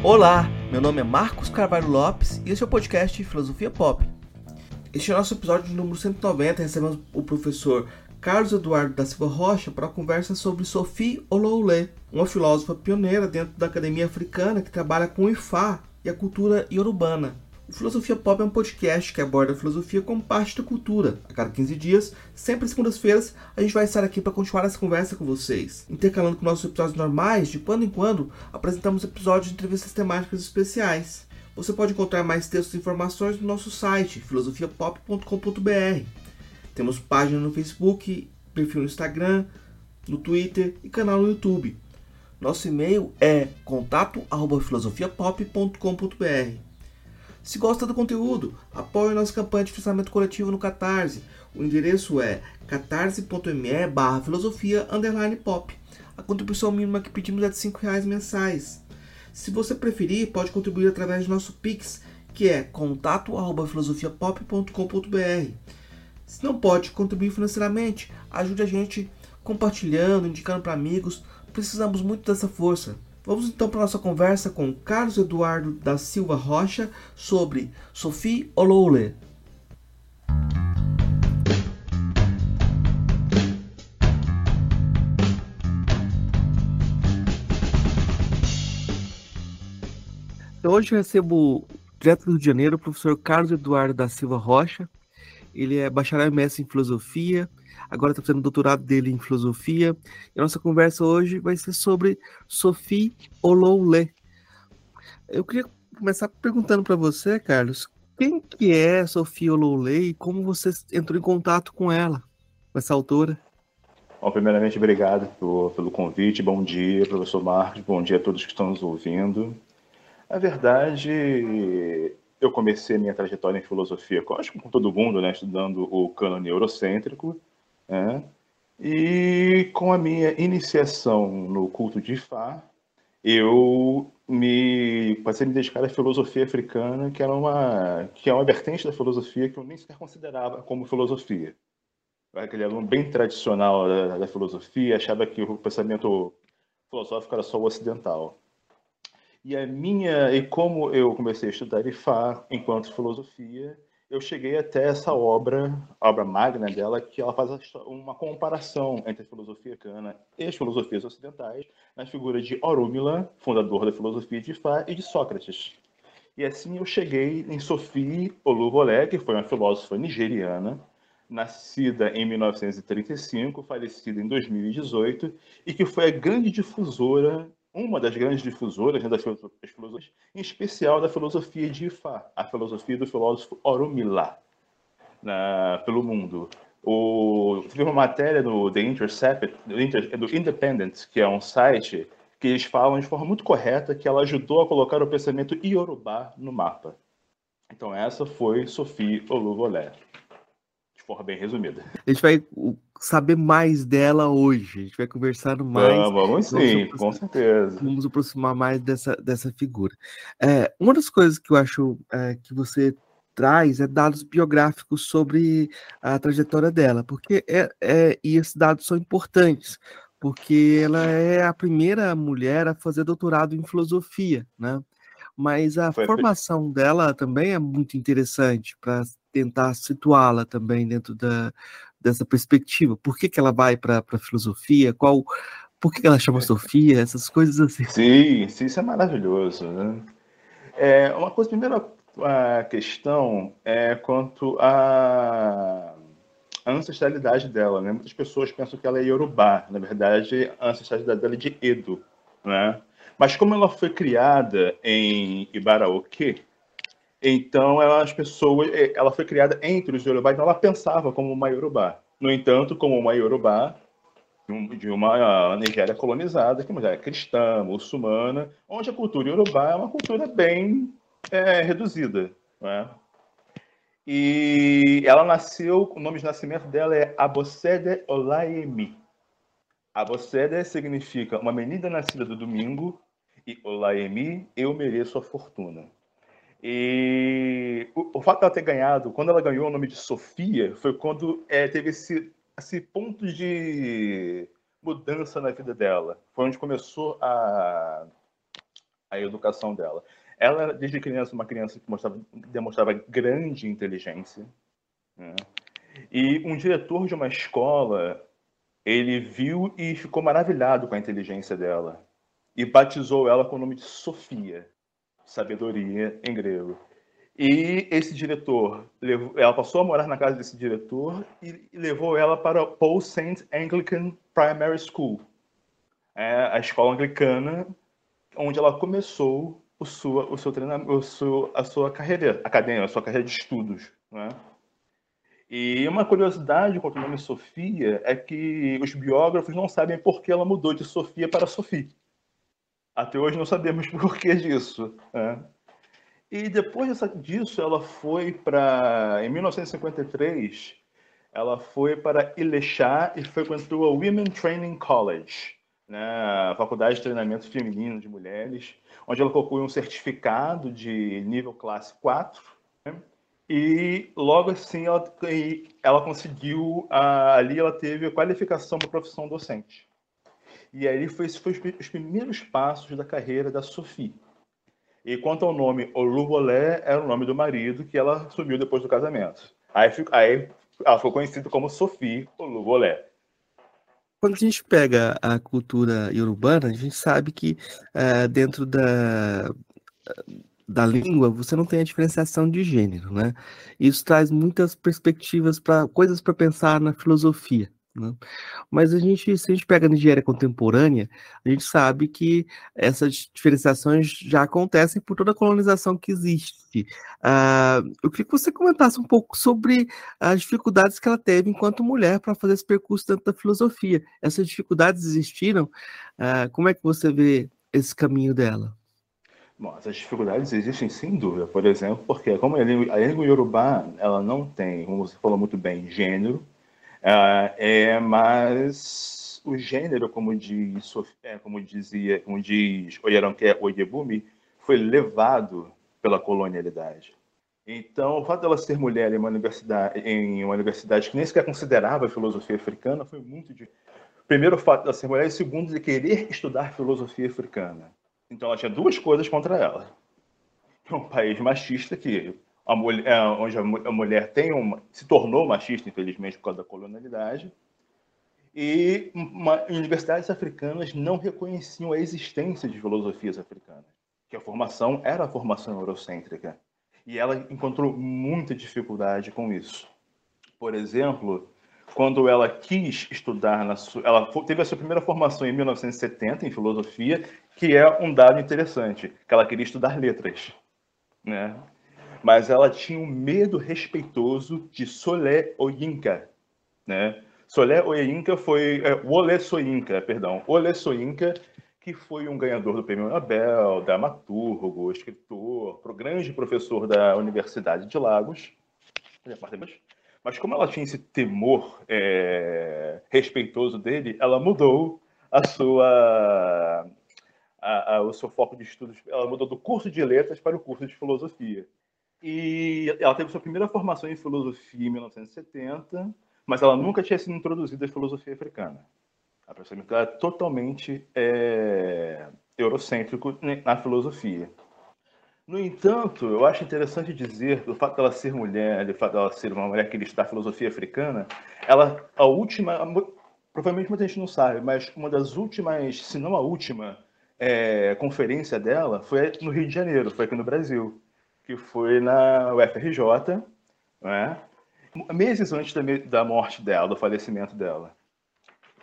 Olá, meu nome é Marcos Carvalho Lopes e esse é o podcast Filosofia Pop. Este é o nosso episódio número 190. Recebemos o professor Carlos Eduardo da Silva Rocha para a conversa sobre Sophie Oloulé, uma filósofa pioneira dentro da academia africana que trabalha com o Ifá e a cultura iorubana. O Filosofia Pop é um podcast que aborda a filosofia como parte da cultura. A cada 15 dias, sempre às segundas-feiras, a gente vai estar aqui para continuar essa conversa com vocês. Intercalando com nossos episódios normais, de quando em quando, apresentamos episódios de entrevistas temáticas especiais. Você pode encontrar mais textos e informações no nosso site, filosofiapop.com.br. Temos página no Facebook, perfil no Instagram, no Twitter e canal no YouTube. Nosso e-mail é contato@filosofiapop.com.br. Se gosta do conteúdo, apoie nossa campanha de financiamento coletivo no Catarse. O endereço é catarse.me barra filosofia pop. A contribuição mínima que pedimos é de R$ reais mensais. Se você preferir, pode contribuir através do nosso Pix, que é contato@filosofiapop.com.br. Se não pode contribuir financeiramente, ajude a gente compartilhando, indicando para amigos. Precisamos muito dessa força. Vamos então para a nossa conversa com Carlos Eduardo da Silva Rocha sobre Sophie Oloule. Hoje eu recebo, direto do Rio de Janeiro, o professor Carlos Eduardo da Silva Rocha. Ele é bacharel e mestre em filosofia, agora está fazendo doutorado dele em filosofia. E a nossa conversa hoje vai ser sobre Sophie Oloule. Eu queria começar perguntando para você, Carlos, quem que é Sophie Oloule e como você entrou em contato com ela, com essa autora? Bom, primeiramente, obrigado por, pelo convite. Bom dia, professor Marcos. Bom dia a todos que estão nos ouvindo. Na verdade, eu comecei minha trajetória em filosofia, acho que com todo mundo, né, estudando o cânone eurocêntrico, né? E com a minha iniciação no culto de Ifá, eu me passei a me dedicar à filosofia africana, que era uma que é uma vertente da filosofia que eu nem sequer considerava como filosofia. Aquele aluno bem tradicional da, da filosofia achava que o pensamento filosófico era só o ocidental. E a minha e como eu comecei a estudar Ifá enquanto filosofia, eu cheguei até essa obra, a obra magna dela, que ela faz uma comparação entre a filosofia cana e as filosofias ocidentais, na figura de Orúmila, fundador da filosofia de Fá, e de Sócrates. E assim eu cheguei em Sophie Oluvolé, que foi uma filósofa nigeriana, nascida em 1935, falecida em 2018, e que foi a grande difusora uma das grandes difusoras né, das filosofias, em especial da filosofia de Ifá, a filosofia do filósofo Oromila, na, pelo mundo. O, teve uma matéria no The Intercept, do, do Independent, que é um site que eles falam de forma muito correta que ela ajudou a colocar o pensamento iorubá no mapa. Então essa foi Sophie Oluvolé, forma bem resumida. A gente vai saber mais dela hoje. A gente vai conversar mais. Vamos, vamos sim, com certeza. Vamos aproximar mais dessa, dessa figura. É, uma das coisas que eu acho é, que você traz é dados biográficos sobre a trajetória dela, porque é, é, e esses dados são importantes, porque ela é a primeira mulher a fazer doutorado em filosofia, né? Mas a Foi formação dela também é muito interessante para tentar situá-la também dentro da, dessa perspectiva? Por que, que ela vai para a filosofia? Qual, por que, que ela chama é. Sofia? Essas coisas assim. Sim, sim, isso é maravilhoso. Né? É, uma coisa, primeira a questão é quanto à ancestralidade dela. Né? Muitas pessoas pensam que ela é Yorubá. Na verdade, a ancestralidade dela é de Edo. Né? Mas como ela foi criada em Ibaraoque, então, ela, as pessoas, eh, ela foi criada entre os Yorubá, então ela pensava como uma Yorubá. No entanto, como uma Yorubá de uma Nigéria colonizada, que é cristã, muçulmana, onde a cultura Yorubá é uma cultura bem é, reduzida. Né? E ela nasceu, o nome de nascimento dela é Abosede Olaemi. Abosede significa uma menina nascida do domingo, Olaemi, eu mereço a fortuna. E o, o fato dela ter ganhado, quando ela ganhou o nome de Sofia, foi quando é, teve esse, esse ponto de mudança na vida dela. Foi onde começou a, a educação dela. Ela, desde criança, uma criança que mostrava, demonstrava grande inteligência. Né? E um diretor de uma escola, ele viu e ficou maravilhado com a inteligência dela. E batizou ela com o nome de Sofia, sabedoria em grego. E esse diretor, ela passou a morar na casa desse diretor e levou ela para Paul St. Anglican Primary School, é a escola anglicana, onde ela começou o sua, o seu treinamento, a sua carreira acadêmica, a sua carreira de estudos. Né? E uma curiosidade quanto ao nome Sofia é que os biógrafos não sabem por que ela mudou de Sofia para Sofia. Até hoje não sabemos por que disso. Né? E depois disso, ela foi para. Em 1953, ela foi para Ilechá e frequentou a Women Training College, né, a Faculdade de Treinamento Feminino de Mulheres, onde ela concluiu um certificado de nível classe 4. Né, e logo assim ela, ela conseguiu, ali ela teve a qualificação para a profissão docente. E aí foi, foi os primeiros passos da carreira da Sophie. E quanto ao nome Olubolé, era o nome do marido que ela assumiu depois do casamento. Aí, aí ela ficou conhecida como Sophie Olubolé. Quando a gente pega a cultura iorubana, a gente sabe que uh, dentro da, da língua você não tem a diferenciação de gênero, né? Isso traz muitas perspectivas para coisas para pensar na filosofia. Né? Mas a gente, se a gente pega a Nigéria contemporânea, a gente sabe que essas diferenciações já acontecem por toda a colonização que existe. Uh, eu queria que você comentasse um pouco sobre as dificuldades que ela teve enquanto mulher para fazer esse percurso dentro da filosofia. Essas dificuldades existiram? Uh, como é que você vê esse caminho dela? Bom, essas dificuldades existem sem dúvida, por exemplo, porque como a língua, a língua iorubá, ela não tem, como você falou muito bem, gênero, Uh, é, mas o gênero, como diz, é, como dizia, como diz Oyeronke Oyebumi, foi levado pela colonialidade. Então, o fato dela ser mulher em uma universidade, em uma universidade que nem sequer considerava filosofia africana foi muito de primeiro o fato dela ser mulher e segundo de querer estudar filosofia africana. Então, ela tinha duas coisas contra ela. Um país machista que a mulher, é, onde a mulher tem uma, se tornou machista, infelizmente, por causa da colonialidade, e uma, universidades africanas não reconheciam a existência de filosofias africanas, que a formação era a formação eurocêntrica. E ela encontrou muita dificuldade com isso. Por exemplo, quando ela quis estudar, na sua, ela teve a sua primeira formação em 1970 em filosofia, que é um dado interessante, que ela queria estudar letras, né? Mas ela tinha um medo respeitoso de Solé Oyinka, né? Solé Oyinka foi é, Wole Soyinka, perdão, Wole Soyinka, que foi um ganhador do Prêmio Nobel, dramaturgo, escritor, grande professor da Universidade de Lagos. Mas como ela tinha esse temor é, respeitoso dele, ela mudou a sua a, a, o seu foco de estudos, ela mudou do curso de letras para o curso de filosofia. E ela teve sua primeira formação em filosofia em 1970, mas ela nunca tinha sido introduzida à filosofia africana. A pensamento é totalmente é, eurocêntrico na filosofia. No entanto, eu acho interessante dizer, do fato dela ser mulher, do fato dela ser uma mulher que estudar filosofia africana, ela, a última, provavelmente muita gente não sabe, mas uma das últimas, se não a última, é, conferência dela foi no Rio de Janeiro, foi aqui no Brasil que foi na UFRJ, né? meses antes da, da morte dela, do falecimento dela.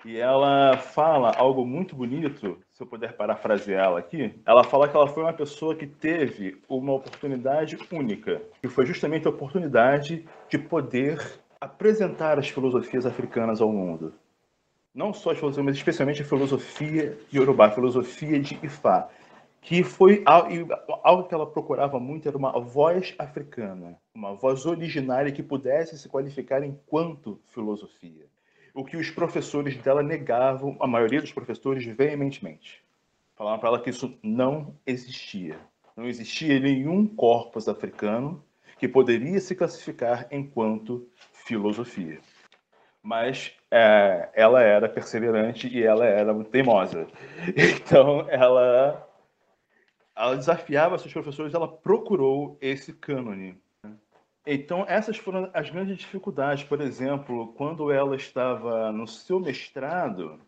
E ela fala algo muito bonito, se eu puder parafraseá-la aqui. Ela fala que ela foi uma pessoa que teve uma oportunidade única, que foi justamente a oportunidade de poder apresentar as filosofias africanas ao mundo. Não só as filosofias, mas especialmente a filosofia de Yorubá, a filosofia de Ifá que foi algo que ela procurava muito era uma voz africana, uma voz originária que pudesse se qualificar enquanto filosofia. O que os professores dela negavam, a maioria dos professores veementemente. Falavam para ela que isso não existia. Não existia nenhum corpus africano que poderia se classificar enquanto filosofia. Mas é, ela era perseverante e ela era teimosa. Então ela ela desafiava seus professores, ela procurou esse cânone. Então, essas foram as grandes dificuldades. Por exemplo, quando ela estava no seu mestrado,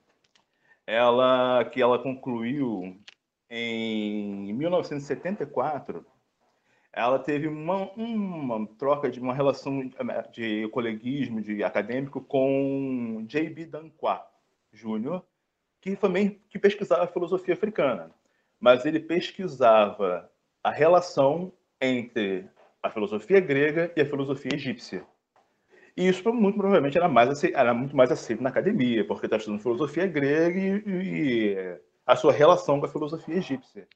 ela que ela concluiu em 1974, ela teve uma, uma troca de uma relação de coleguismo, de acadêmico com J.B. Danquah Jr., que também que pesquisava filosofia africana, mas ele pesquisava a relação entre a filosofia grega e a filosofia egípcia. E isso muito provavelmente era, mais era muito mais aceito na academia, porque está estudando filosofia grega e, e, a sua relação com a filosofia egípcia.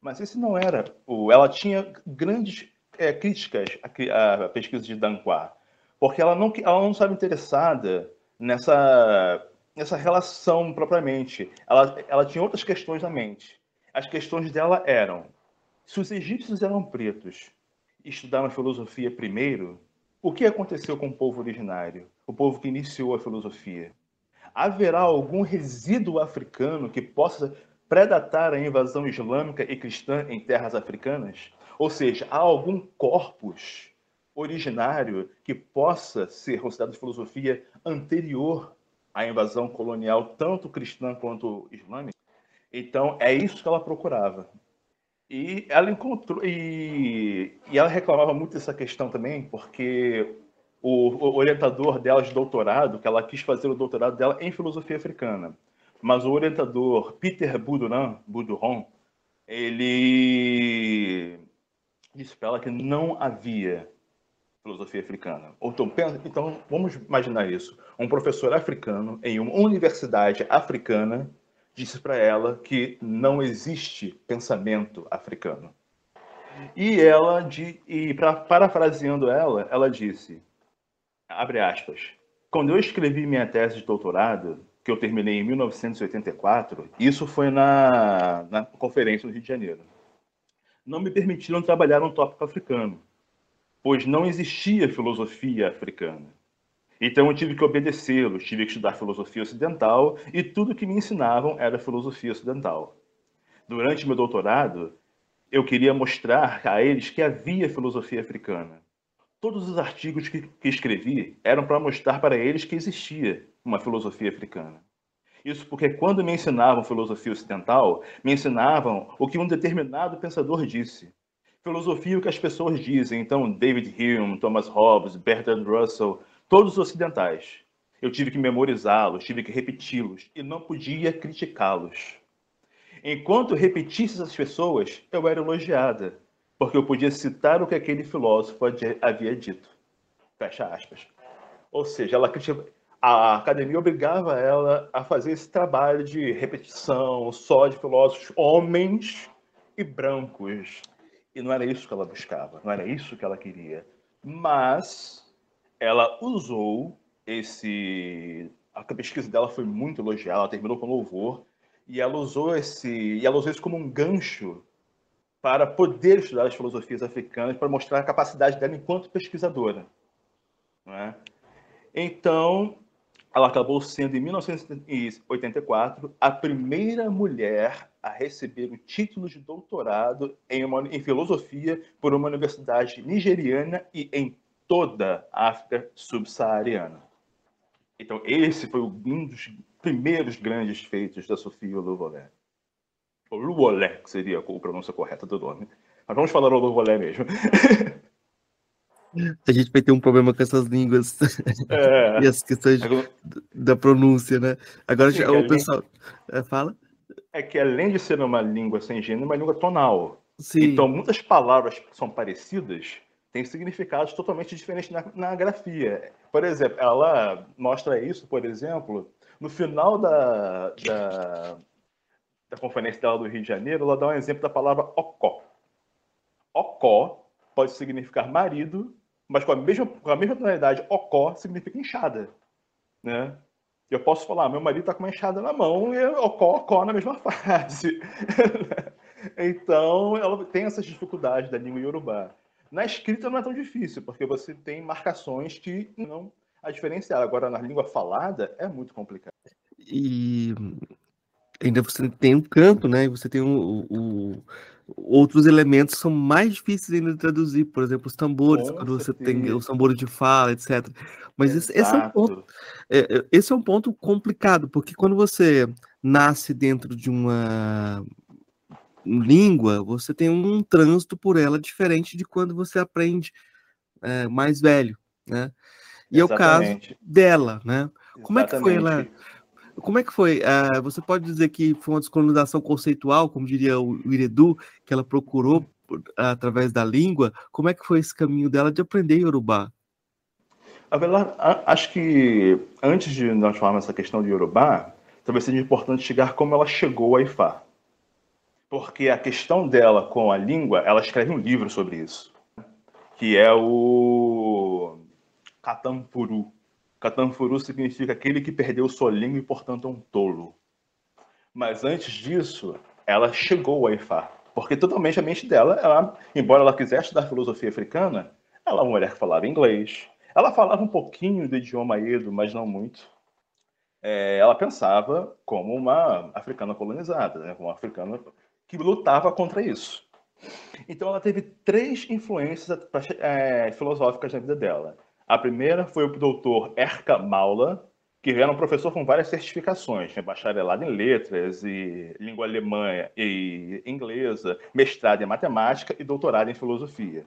Mas esse não era o. Ela tinha grandes é, críticas à, à, pesquisa de Danquah, porque ela não, ela não estava interessada nessa, nessa relação propriamente. Ela, ela tinha outras questões na mente. As questões dela eram: se os egípcios eram pretos estudaram filosofia primeiro, o que aconteceu com o povo originário, o povo que iniciou a filosofia? Haverá algum resíduo africano que possa predatar a invasão islâmica e cristã em terras africanas? Ou seja, há algum corpus originário que possa ser considerado filosofia anterior à invasão colonial, tanto cristã quanto islâmica? Então, é isso que ela procurava. E ela encontrou. E, e ela reclamava muito dessa questão também, porque o, o, orientador dela de doutorado, que ela quis fazer o doutorado dela em filosofia africana. Mas o orientador Peter Boudouin, Boudouin ele disse para ela que não havia filosofia africana. Então, então, vamos imaginar isso. Um professor africano em uma universidade africana disse para ela que não existe pensamento africano. E ela, de, e pra, parafraseando ela, ela disse, abre aspas, quando eu escrevi minha tese de doutorado, que eu terminei em 1984, isso foi na, na conferência no Rio de Janeiro, não me permitiram trabalhar um tópico africano, pois não existia filosofia africana. Então eu tive que obedecê-los, tive que estudar filosofia ocidental e tudo que me ensinavam era filosofia ocidental. Durante meu doutorado, eu queria mostrar a eles que havia filosofia africana. Todos os artigos que, escrevi eram para mostrar para eles que existia uma filosofia africana. Isso porque quando me ensinavam filosofia ocidental, me ensinavam o que um determinado pensador disse. Filosofia é o que as pessoas dizem. Então, David Hume, Thomas Hobbes, Bertrand Russell, todos os ocidentais. Eu tive que memorizá-los, tive que repeti-los e não podia criticá-los. Enquanto repetisse essas pessoas, eu era elogiada, porque eu podia citar o que aquele filósofo havia dito. Fecha aspas. Ou seja, ela a academia obrigava ela a fazer esse trabalho de repetição só de filósofos homens e brancos. E não era isso que ela buscava, não era isso que ela queria. Mas ela usou esse. A pesquisa dela foi muito elogiada, ela terminou com louvor, e ela usou esse. E ela usou isso como um gancho para poder estudar as filosofias africanas, para mostrar a capacidade dela enquanto pesquisadora. É? Então, ela acabou sendo, em 1984, a primeira mulher a receber o título de doutorado em, uma, em filosofia por uma universidade nigeriana e em toda a África subsaariana. Então, esse foi um dos primeiros grandes feitos da Sofia Luvolé. Ou Luvolé, que seria a pronúncia correta do nome. Mas vamos falar o Luvolé mesmo. A gente vai ter um problema com essas línguas é. e as questões da pronúncia, né? Agora Sim, já, o pessoal é, fala. É que além de ser uma língua sem gênero, é uma língua tonal. Sim. Então, muitas palavras são parecidas, tem significados totalmente diferentes na, na grafia. Por exemplo, ela mostra isso, por exemplo, no final da, da, da conferência dela do Rio de Janeiro, ela dá um exemplo da palavra ocó. Ocó pode significar marido, mas com a mesma, com a mesma tonalidade, ocó significa enxada. Né? Eu posso falar, meu marido está com uma enxada na mão e ocó, ocó na mesma frase. então, ela tem essas dificuldades da língua iorubá. Na escrita não é tão difícil, porque você tem marcações que não a diferenciar. Agora, na língua falada, é muito complicado. E ainda você tem um canto, né? Você tem o, o outros elementos são mais difíceis ainda de traduzir, por exemplo, os tambores, Com quando certeza. você tem os tambores de fala, etc. Mas esse, esse, é um ponto, é, é, esse é um ponto complicado, porque quando você nasce dentro de uma língua, você tem um trânsito por ela diferente de quando você aprende é, mais velho, né? E Exatamente. é o caso dela, né? Como Exatamente. é que foi ela? Como é que foi? Uh, você pode dizer que foi uma descolonização conceitual, como diria o, Iredu, que ela procurou por, através da língua? Como é que foi esse caminho dela de aprender Yorubá? acho que antes de nós falarmos essa questão de Yorubá, talvez seja importante chegar como ela chegou a Ifá. Porque a questão dela com a língua, ela escreve um livro sobre isso, que é o Katampuru. Katampuru significa aquele que perdeu sua língua e, portanto, é um tolo. Mas antes disso, ela chegou a Ifá. Porque totalmente a mente dela, ela, embora ela quisesse estudar filosofia africana, ela é uma mulher que falava inglês. Ela falava um pouquinho do idioma Edo, mas não muito. É, ela pensava como uma africana colonizada, né? uma africana que lutava contra isso. Então ela teve três influências é, filosóficas na vida dela. A primeira foi o doutor Erka Maula, que era um professor com várias certificações, né? bacharelado em letras e língua alemã e inglesa, mestrado em matemática e doutorado em filosofia.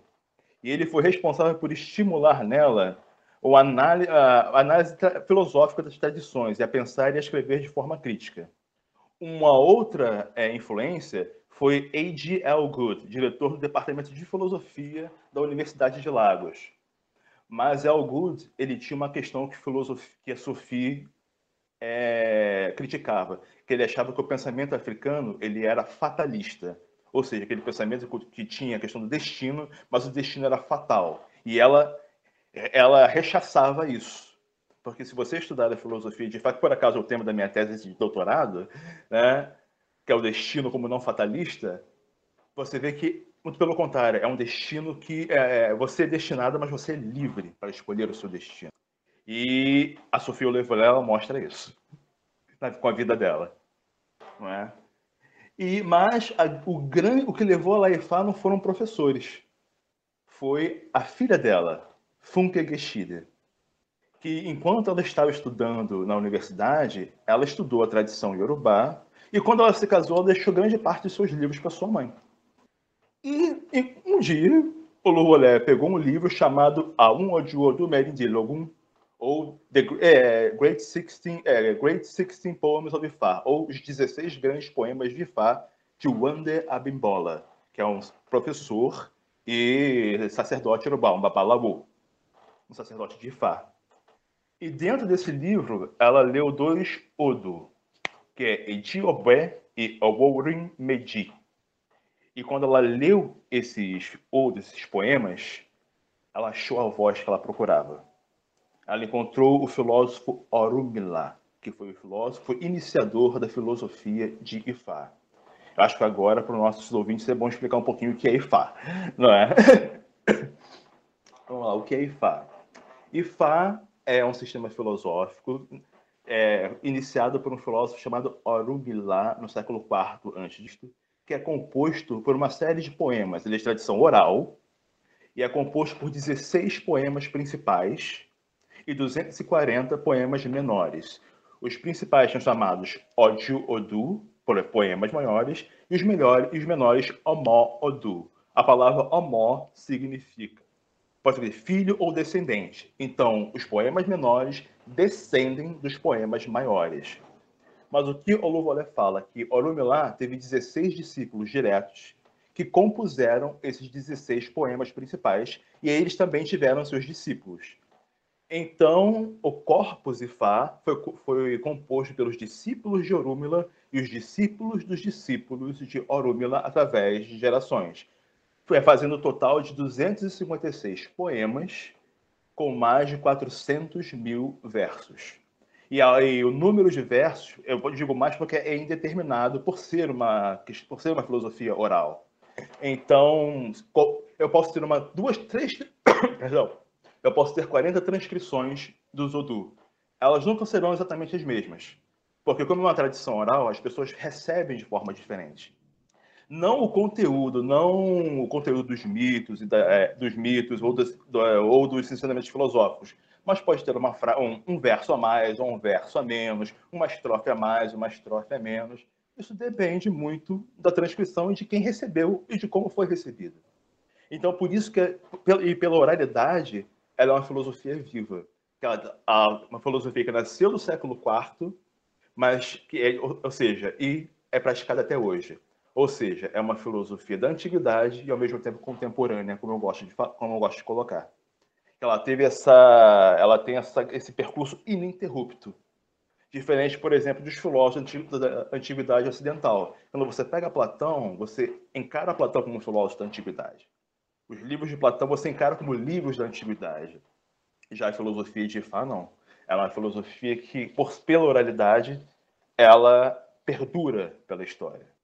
E ele foi responsável por estimular nela a análise filosófica das tradições e a pensar e a escrever de forma crítica. Uma outra é, influência foi A.G. Elgood, diretor do Departamento de Filosofia da Universidade de Lagos. Mas Elgood ele tinha uma questão que, filosofia, que a Sophie é, criticava, que ele achava que o pensamento africano ele era fatalista, ou seja, aquele pensamento que tinha a questão do destino, mas o destino era fatal. E ela, ela rechaçava isso. Porque se você estudar a filosofia, de fato, por acaso é o tema da minha tese de doutorado, né, que é o destino como não fatalista, você vê que, muito pelo contrário, é um destino que é, é você é destinado, mas você é livre para escolher o seu destino. E a Sofia Olevolela mostra isso com a vida dela, não é? E mas a, o grande, o que levou a Laifá não foram professores, foi a filha dela, Funke Geshide que enquanto ela estava estudando na universidade, ela estudou a tradição iorubá, e quando ela se casou, ela deixou grande parte de seus livros para sua mãe. E, e, um dia, o Luolé pegou um livro chamado Aum Ojuodu Merindilogum, ou The é, Great, 16, é, Great 16 Poems of Ifá, ou os 16 grandes poemas de Ifá, de Wande Abimbola, que é um professor e sacerdote urubá, um babalabu, um sacerdote de Ifá. E dentro desse livro, ela leu dois Odo, que é Ediobé e Oworin Medi. E quando ela leu esses Odos, esses poemas, ela achou a voz que ela procurava. Ela encontrou o filósofo Orumila, que foi o filósofo iniciador da filosofia de Ifá. Eu acho que agora, para os nossos ouvintes, é bom explicar um pouquinho o que é Ifá, não é? Vamos lá, o que é Ifá? Ifá é um sistema filosófico é, iniciado por um filósofo chamado Orumilá no século IV a.C., que é composto por uma série de poemas. Ele é de tradição oral e é composto por 16 poemas principais e 240 poemas menores. Os principais são chamados Odio Odu, poemas maiores, e os, melhores, e os menores Omó Odu. A palavra Omó significa pode ser filho ou descendente. Então, os poemas menores descendem dos poemas maiores. Mas o que Oluvolé fala que Orumilá teve 16 discípulos diretos que compuseram esses 16 poemas principais e eles também tiveram seus discípulos. Então, o Corpus Ifá foi, foi composto pelos discípulos de Orúmila e os discípulos dos discípulos de Orúmila através de gerações fazendo um total de 256 poemas com mais de 400 mil versos. E, aí, o número de versos, eu digo mais porque é indeterminado por ser uma, por ser uma filosofia oral. Então, eu posso ter uma, duas, três, perdão, eu posso ter 40 transcrições do Zodu. Elas nunca serão exatamente as mesmas, porque como é uma tradição oral, as pessoas recebem de forma diferente. Não o conteúdo, não o conteúdo dos mitos, é, dos mitos ou dos, do, ou dos ensinamentos filosóficos, mas pode ter uma um, um, verso a mais ou um verso a menos, uma estrofe a mais, uma estrofe a menos. Isso depende muito da transcrição e de quem recebeu e de como foi recebida. Então, por isso que, e pela oralidade, ela é uma filosofia viva. Uma filosofia que nasceu no século IV, mas que é, ou seja, e é praticada até hoje. Ou seja, é uma filosofia da antiguidade e ao mesmo tempo contemporânea, como eu gosto de, como eu gosto de colocar. Ela teve essa, ela tem essa, esse percurso ininterrupto, diferente, por exemplo, dos filósofos da antiguidade ocidental. Quando você pega Platão, você encara Platão como um filósofo da antiguidade. Os livros de Platão você encara como livros da antiguidade. Já a filosofia de Fá, não. Ela é uma filosofia que, por, pela oralidade, ela perdura pela história.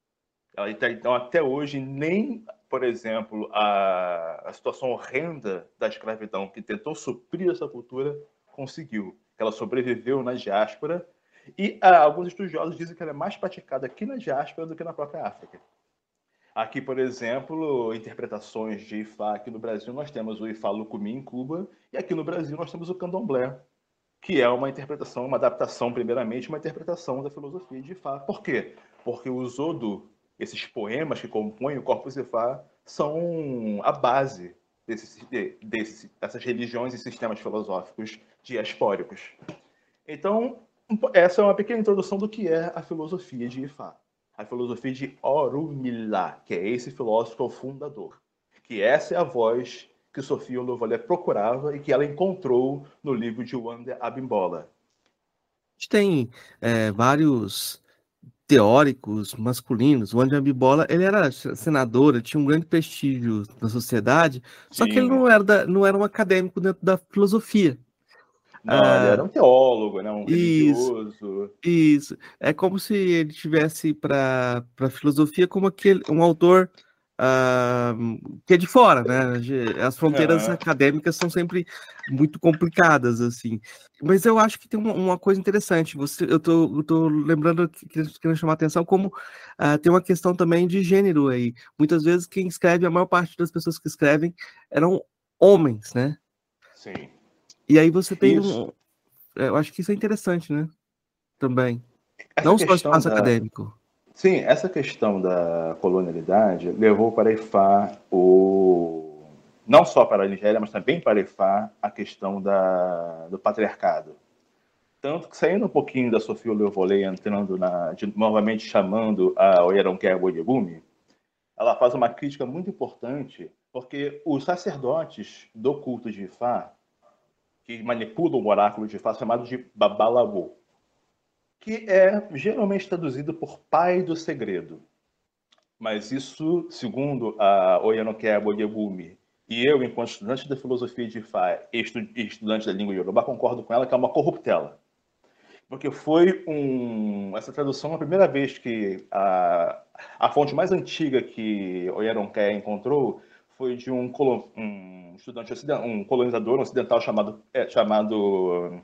Então, até hoje, nem, por exemplo, a, a situação horrenda da escravidão que tentou suprir essa cultura conseguiu. Ela sobreviveu na diáspora e ah, alguns estudiosos dizem que ela é mais praticada aqui na diáspora do que na própria África. Aqui, por exemplo, interpretações de Ifá. Aqui no Brasil nós temos o Ifá Lucumi em Cuba e aqui no Brasil nós temos o Candomblé, que é uma interpretação, uma adaptação, primeiramente, uma interpretação da filosofia de Ifá. Por quê? Porque o Zodo esses poemas que compõem o Corpus Ifá são a base desses, desses, dessas religiões e sistemas filosóficos diaspóricos. Então, essa é uma pequena introdução do que é a filosofia de Ifá. A filosofia de Orunmila, que é esse filósofo fundador. Que essa é a voz que Sofia Louvolet procurava e que ela encontrou no livro de Wander Abimbola. A gente tem é, vários teóricos masculinos. O André Bibola, ele era senador, tinha um grande prestígio na sociedade, Sim. só que ele não era, da, não era um acadêmico dentro da filosofia. Não, ah, ele era um teólogo, né? um isso, religioso. Isso. É como se ele tivesse para a filosofia como aquele, um autor uh, que é de fora, né? As fronteiras acadêmicas são sempre muito complicadas, assim. Mas eu acho que tem uma, uma coisa interessante. Você, eu tô, eu tô lembrando, querendo chamar a atenção, como uh, tem uma questão também de gênero aí. Muitas vezes quem escreve, a maior parte das pessoas que escrevem eram homens, né? Sim. E aí você tem isso. um. Eu acho que isso é interessante, né? Também. Essa Não só o espaço da... acadêmico. Sim, essa questão da colonialidade levou para Ifá o não só para a Nigéria, mas também para Ifá a questão da, do patriarcado. Tanto que saindo um pouquinho da Sofia Leovolei, entrando na, de, novamente chamando a Oyeronke Boyebumi, ela faz uma crítica muito importante, porque os sacerdotes do culto de Ifá, que manipulam o oráculo de Ifá, chamados de Babalawo, que é geralmente traduzido por pai do segredo. Mas isso, segundo a Oyanoke Aboyebumi, e eu, enquanto estudante da filosofia de Ifá e estudante da língua Yoruba, concordo com ela que é uma corruptela. Porque foi um, essa tradução a primeira vez que a, a fonte mais antiga que Oyeronke encontrou foi de um, um estudante um colonizador ocidental chamado, é, chamado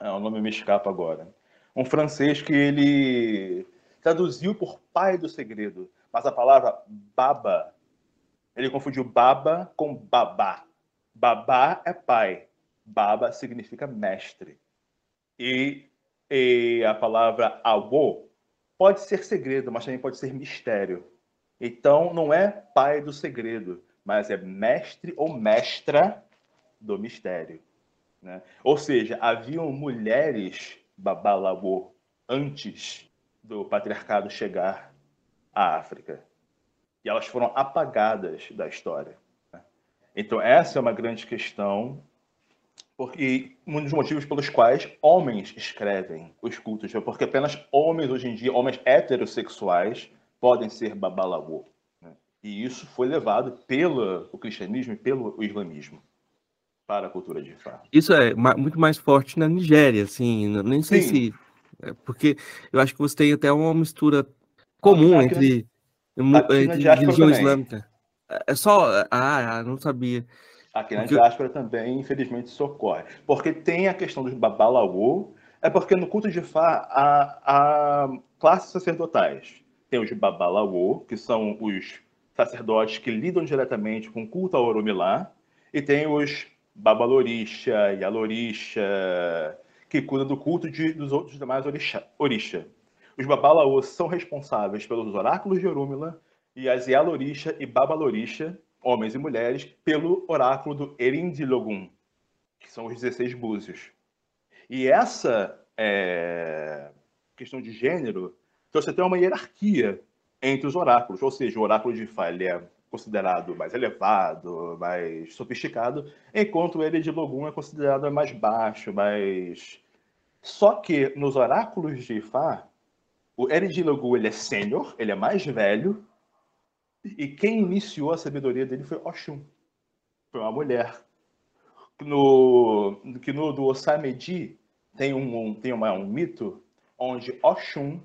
ah, o nome me escapa agora, um francês que ele traduziu por pai do segredo, mas a palavra baba, ele confundiu baba com babá. Babá é pai, baba significa mestre. E, e a palavra avô pode ser segredo, mas também pode ser mistério. Então, não é pai do segredo, mas é mestre ou mestra do mistério. Né? Ou seja, haviam mulheres Babalawo antes do patriarcado chegar à África. E elas foram apagadas da história. Né? Então, essa é uma grande questão, porque um dos motivos pelos quais homens escrevem os cultos, porque apenas homens hoje em dia, homens heterossexuais, podem ser Babalawo. Né? E isso foi levado pelo cristianismo e pelo islamismo para a cultura de fato. Isso é muito mais forte na Nigéria, assim, nem sei Sim. se. É, porque eu acho que você tem até uma mistura comum aqui entre, na, entre religião islâmica. É, é só. Ah, não sabia. Aqui na porque... diáspora também, infelizmente, isso ocorre. Porque tem a questão dos babalaú, é porque no culto de Fá há, há classes sacerdotais. tem os Babalawo, que são os sacerdotes que lidam diretamente com o culto ao Oromilá, e tem os Babalorisha, Yalorisha, que cuidam do culto de, dos outros demais orixá, Orisha. Os Babalaô são responsáveis pelos oráculos de Orúmila e as Yalorisha e Babalorisha, homens e mulheres, pelo oráculo do Erindilogun, que são os 16 búzios. E essa é, questão de gênero, você tem uma hierarquia entre os oráculos, ou seja, o oráculo de é considerado mais elevado, mais sofisticado, enquanto o Erindilogun é considerado mais baixo, mais... Só que nos oráculos de Ifá, o Eridilogu ele é sênior, ele é mais velho, e quem iniciou a sabedoria dele foi Oxum. Foi uma mulher. No, que no do Osamedi tem, um, tem uma, um mito onde Oxum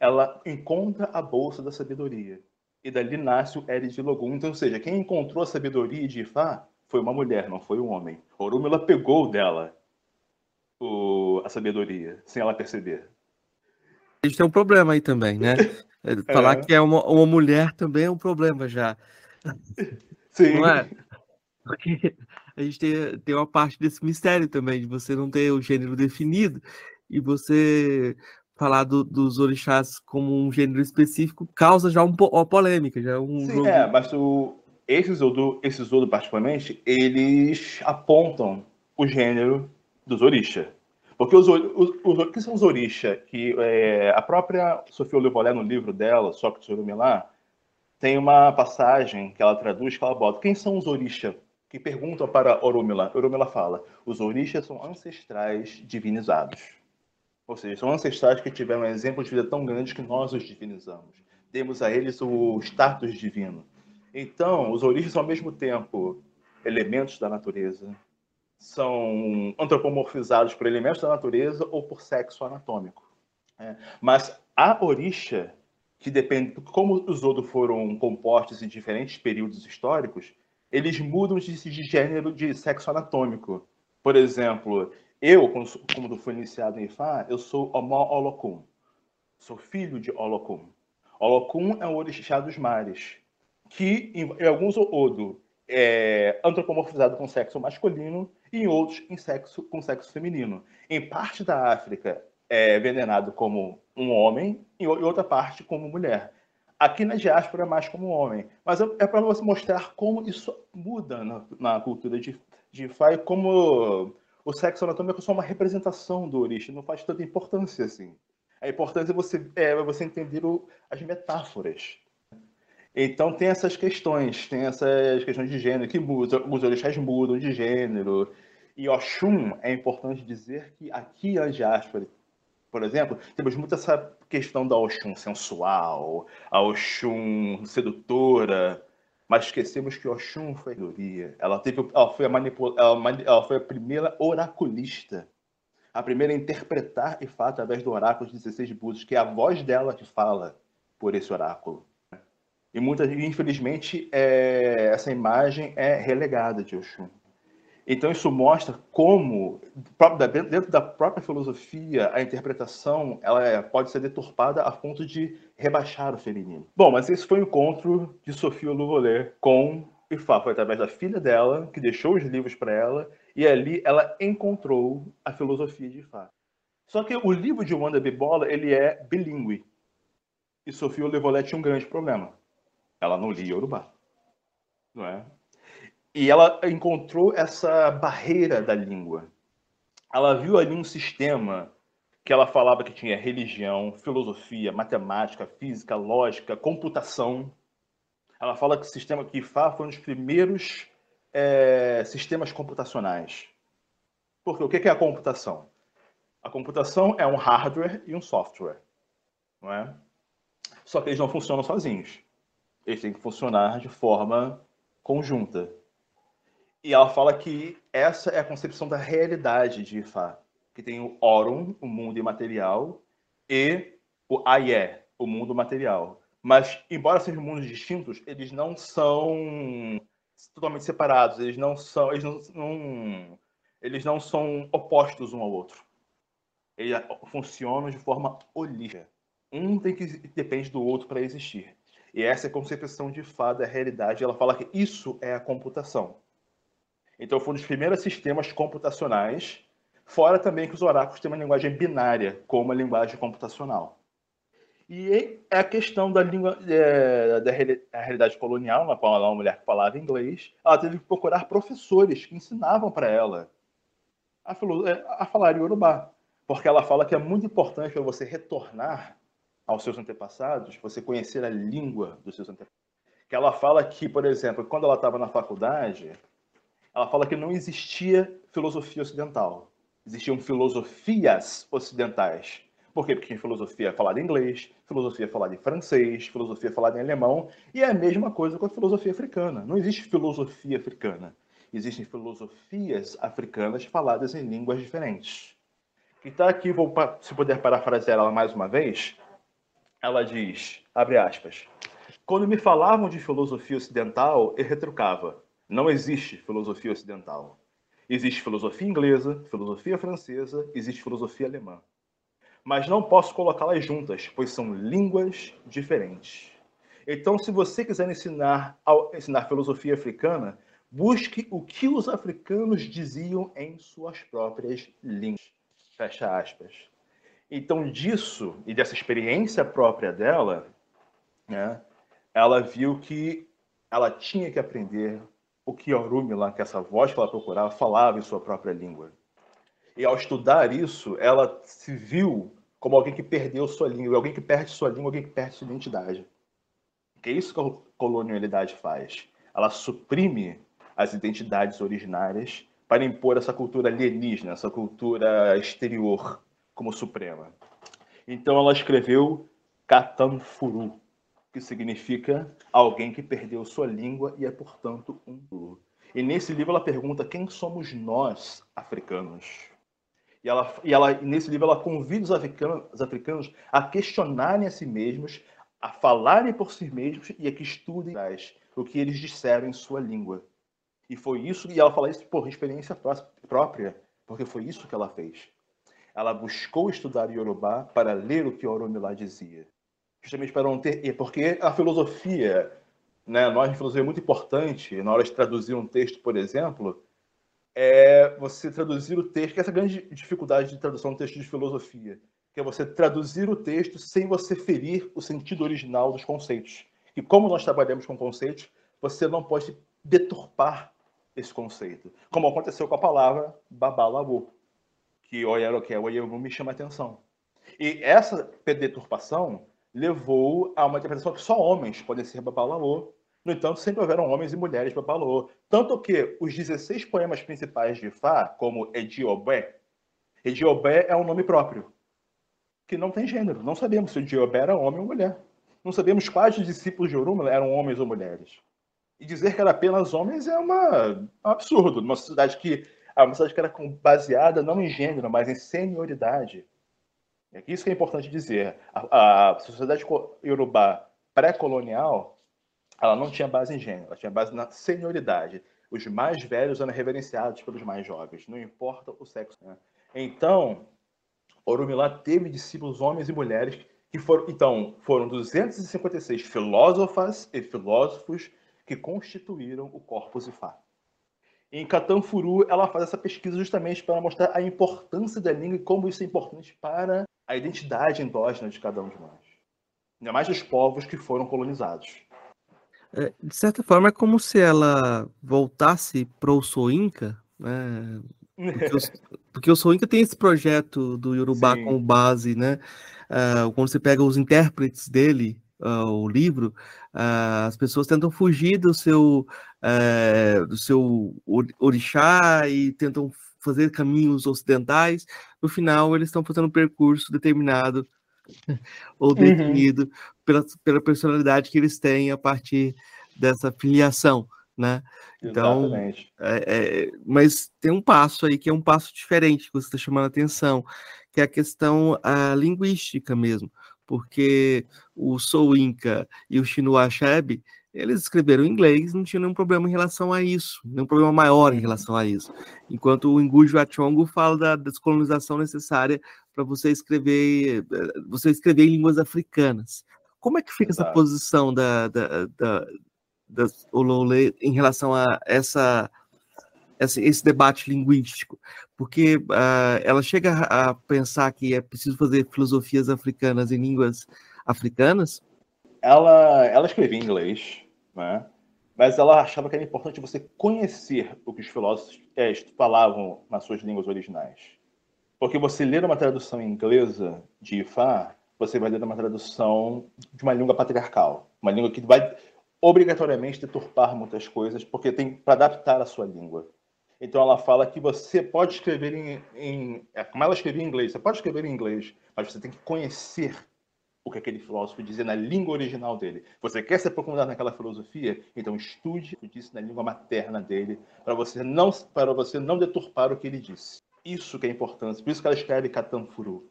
ela encontra a bolsa da sabedoria. E dali nasce o Eridilogun. Então, ou seja, quem encontrou a sabedoria de Ifá foi uma mulher, não foi um homem. Orumila pegou dela o, a sabedoria, sem ela perceber a gente tem um problema aí também, né? É, falar é. que é uma, uma mulher também é um problema já. Sim. Não é? Porque a gente tem, tem uma parte desse mistério também, de você não ter o gênero definido e você falar do, dos orixás como um gênero específico causa já um, uma polêmica, já um Sim, jogo... é, mas o, esses Zodo, esses Zodo particularmente, eles apontam o gênero dos orixás. Porque os, os, os, que são os orixá? Que é, a própria Sofia Olivolé, no livro dela, Sócrates Urumilá, tem uma passagem que ela traduz que ela bota: quem são os orixá? Que perguntam para Orumila. Orumila fala: os orixás são ancestrais divinizados. Ou seja, são ancestrais que tiveram um exemplo de vida tão grande que nós os divinizamos. Demos a eles o status divino. Então, os orixás são ao mesmo tempo elementos da natureza, são antropomorfizados por elementos da natureza ou por sexo anatômico. É. Mas a orixa, que depende, como os Odo foram compostos em diferentes períodos históricos, eles mudam de, de gênero de sexo anatômico. Por exemplo, eu, como fui iniciado em Ifá, eu sou Omó Olokun. Sou filho de Olokun. Olokun é o orixá dos mares, que em, alguns Odo é antropomorfizado com sexo masculino e em outros em sexo, com sexo feminino. Em parte da África é venenado como um homem e outra parte como mulher. Aqui na diáspora é mais como homem. Mas é, para você mostrar como isso muda na, na cultura de, de Fai, como o sexo anatômico é só uma representação do origem, não faz tanta importância assim. A importância é você, é você entender o, as metáforas então tem essas questões, tem essas questões de gênero que mudam, os orixás mudam de gênero. E Oxum, é importante dizer que aqui em diáspora, por exemplo, temos muito essa questão da Oxum sensual, a Oxum sedutora, mas esquecemos que Oxum foi a ela teve, ela foi a manipula, ela, ela foi a primeira oraculista, a primeira a interpretar e falar através do oráculo de 16 búzios, que é a voz dela que fala por esse oráculo. E muitas, infelizmente, é, essa imagem é relegada de Oxum. Então isso mostra como, dentro da própria filosofia, a interpretação ela é, pode ser deturpada a ponto de rebaixar o feminino. Bom, mas esse foi o encontro de Sofia Louvolet com Ifá. Foi através da filha dela, que deixou os livros para ela, e ali ela encontrou a filosofia de Ifá. Só que o livro de Wanda Bibola, ele é bilíngue. E Sofia Louvolet tinha um grande problema ela não lia Urubá. Não é? E ela encontrou essa barreira da língua. Ela viu ali um sistema que ela falava que tinha religião, filosofia, matemática, física, lógica, computação. Ela fala que o sistema que Fá foi um dos primeiros é, sistemas computacionais. Porque o que é a computação? A computação é um hardware e um software, não é? Só que eles não funcionam sozinhos eles têm que funcionar de forma conjunta. E ela fala que essa é a concepção da realidade de Ifá, que tem o Orum, o mundo imaterial, e o Aie, o mundo material. Mas, embora sejam mundos distintos, eles não são totalmente separados, eles não são, eles não, não eles não são opostos um ao outro. Eles funcionam de forma holística. Um tem que depende do outro para existir. E essa é a concepção de Fá da realidade. Ela fala que isso é a computação. Então, foi um dos primeiros sistemas computacionais, fora também que os oráculos têm uma linguagem binária, como a linguagem computacional. E é a questão da língua é, da realidade colonial, uma, uma mulher que falava inglês, ela teve que procurar professores que ensinavam para ela a, é, a falar Yorubá, porque ela fala que é muito importante para você retornar aos seus antepassados, você conhecer a língua dos seus antepassados. Que ela fala que, por exemplo, quando ela estava na faculdade, ela fala que não existia filosofia ocidental. Existiam filosofias ocidentais. Por quê? Porque tinha filosofia falada em inglês, filosofia falada em francês, filosofia falada em alemão, e é a mesma coisa com a filosofia africana. Não existe filosofia africana. Existem filosofias africanas faladas em línguas diferentes. Que está aqui, vou, se puder parafrasear ela mais uma vez, ela diz, abre aspas, quando me falavam de filosofia ocidental, eu retrucava, não existe filosofia ocidental. Existe filosofia inglesa, filosofia francesa, existe filosofia alemã. Mas não posso colocá-las juntas, pois são línguas diferentes. Então, se você quiser ensinar, ensinar filosofia africana, busque o que os africanos diziam em suas próprias línguas. Fecha aspas. Então, disso e dessa experiência própria dela, né, ela viu que ela tinha que aprender o que Orumi, lá, que essa voz que ela procurava, falava em sua própria língua. E ao estudar isso, ela se viu como alguém que perdeu sua língua, alguém que perde sua língua, alguém que perde sua identidade. Que é isso que a colonialidade faz. Ela suprime as identidades originárias para impor essa cultura alienígena, essa cultura exterior, como suprema. Então ela escreveu Katanfuru, que significa alguém que perdeu sua língua e é, portanto, um duro. E nesse livro ela pergunta quem somos nós, africanos. E, ela, e ela, nesse livro ela convida os africanos, os africanos a questionarem a si mesmos, a falarem por si mesmos e a que estudem o que eles disseram em sua língua. E foi isso, e ela fala isso por experiência própria, porque foi isso que ela fez. Ela buscou estudar Yorubá para ler o que Oromilá dizia. Justamente para não ter. Porque a filosofia, né, nós filosofia é muito importante, na hora de traduzir um texto, por exemplo, é você traduzir o texto, que é essa grande dificuldade de tradução de texto de filosofia, que é você traduzir o texto sem você ferir o sentido original dos conceitos. E como nós trabalhamos com conceitos, você não pode deturpar esse conceito, como aconteceu com a palavra babalabô que o o Oyemu me chama a atenção. E essa deturpação levou a uma interpretação que só homens podem ser Babalô. No entanto, sempre houveram homens e mulheres Babalô. Tanto que os 16 poemas principais de Fá, como Ediobé, Ediobé é um nome próprio, que não tem gênero. Não sabemos se Ediobé era homem ou mulher. Não sabemos quais discípulos de Oruma eram homens ou mulheres. E dizer que era apenas homens é uma, um absurdo. Numa sociedade que a mensagem que era baseada não em gênero, mas em senioridade. É isso que é importante dizer. A, a sociedade iorubá pré-colonial, ela não tinha base em gênero, ela tinha base na senioridade. Os mais velhos eram reverenciados pelos mais jovens, não importa o sexo. Né? Então, Orumilá teve discípulos homens e mulheres que foram, então, foram 256 filósofas e filósofos que constituíram o Corpus Ifá. Em Catanfuru, ela faz essa pesquisa justamente para mostrar a importância da língua e como isso é importante para a identidade endógena de cada um de nós. Ainda mais dos povos que foram colonizados. É, de certa forma, é como se ela voltasse para o Soinca, né? Porque, os, porque o Soinca tem esse projeto do Yorubá Sim. como base, né? Uh, quando você pega os intérpretes dele, uh, o livro, uh, as pessoas tentam fugir do seu, do seu orixá e tentam fazer caminhos ocidentais. No final, eles estão fazendo um percurso determinado ou uhum. definido uhum. pela, pela personalidade que eles têm a partir dessa filiação, né? Então, é, é, mas tem um passo aí que é um passo diferente que você está chamando a atenção, que é a questão a linguística mesmo porque o Sou Inca e o Chinua Achebe, eles escreveram em inglês, não tinha nenhum problema em relação a isso, nenhum problema maior em relação a isso. Enquanto o Ngujo Achongo fala da descolonização necessária para você escrever, você escrever em línguas africanas. Como é que fica essa posição da, da, da, da Olole em relação a essa esse, esse debate linguístico, porque uh, ela chega a pensar que é preciso fazer filosofias africanas em línguas africanas? Ela, ela escrevia em inglês, né? mas ela achava que era importante você conhecer o que os filósofos é, falavam nas suas línguas originais. Porque você ler uma tradução inglesa de Ifá, você vai ler uma tradução de uma língua patriarcal, uma língua que vai obrigatoriamente deturpar muitas coisas, porque tem para adaptar a sua língua. Então ela fala que você pode escrever em, em, é, como ela escrevia em inglês, você pode escrever em inglês, mas você tem que conhecer o que aquele filósofo dizia na língua original dele. Você quer se aprofundar naquela filosofia? Então estude o que disse na língua materna dele, para você não para você não deturpar o que ele disse. Isso que é importante. Por isso que ela escreve Catanfuru.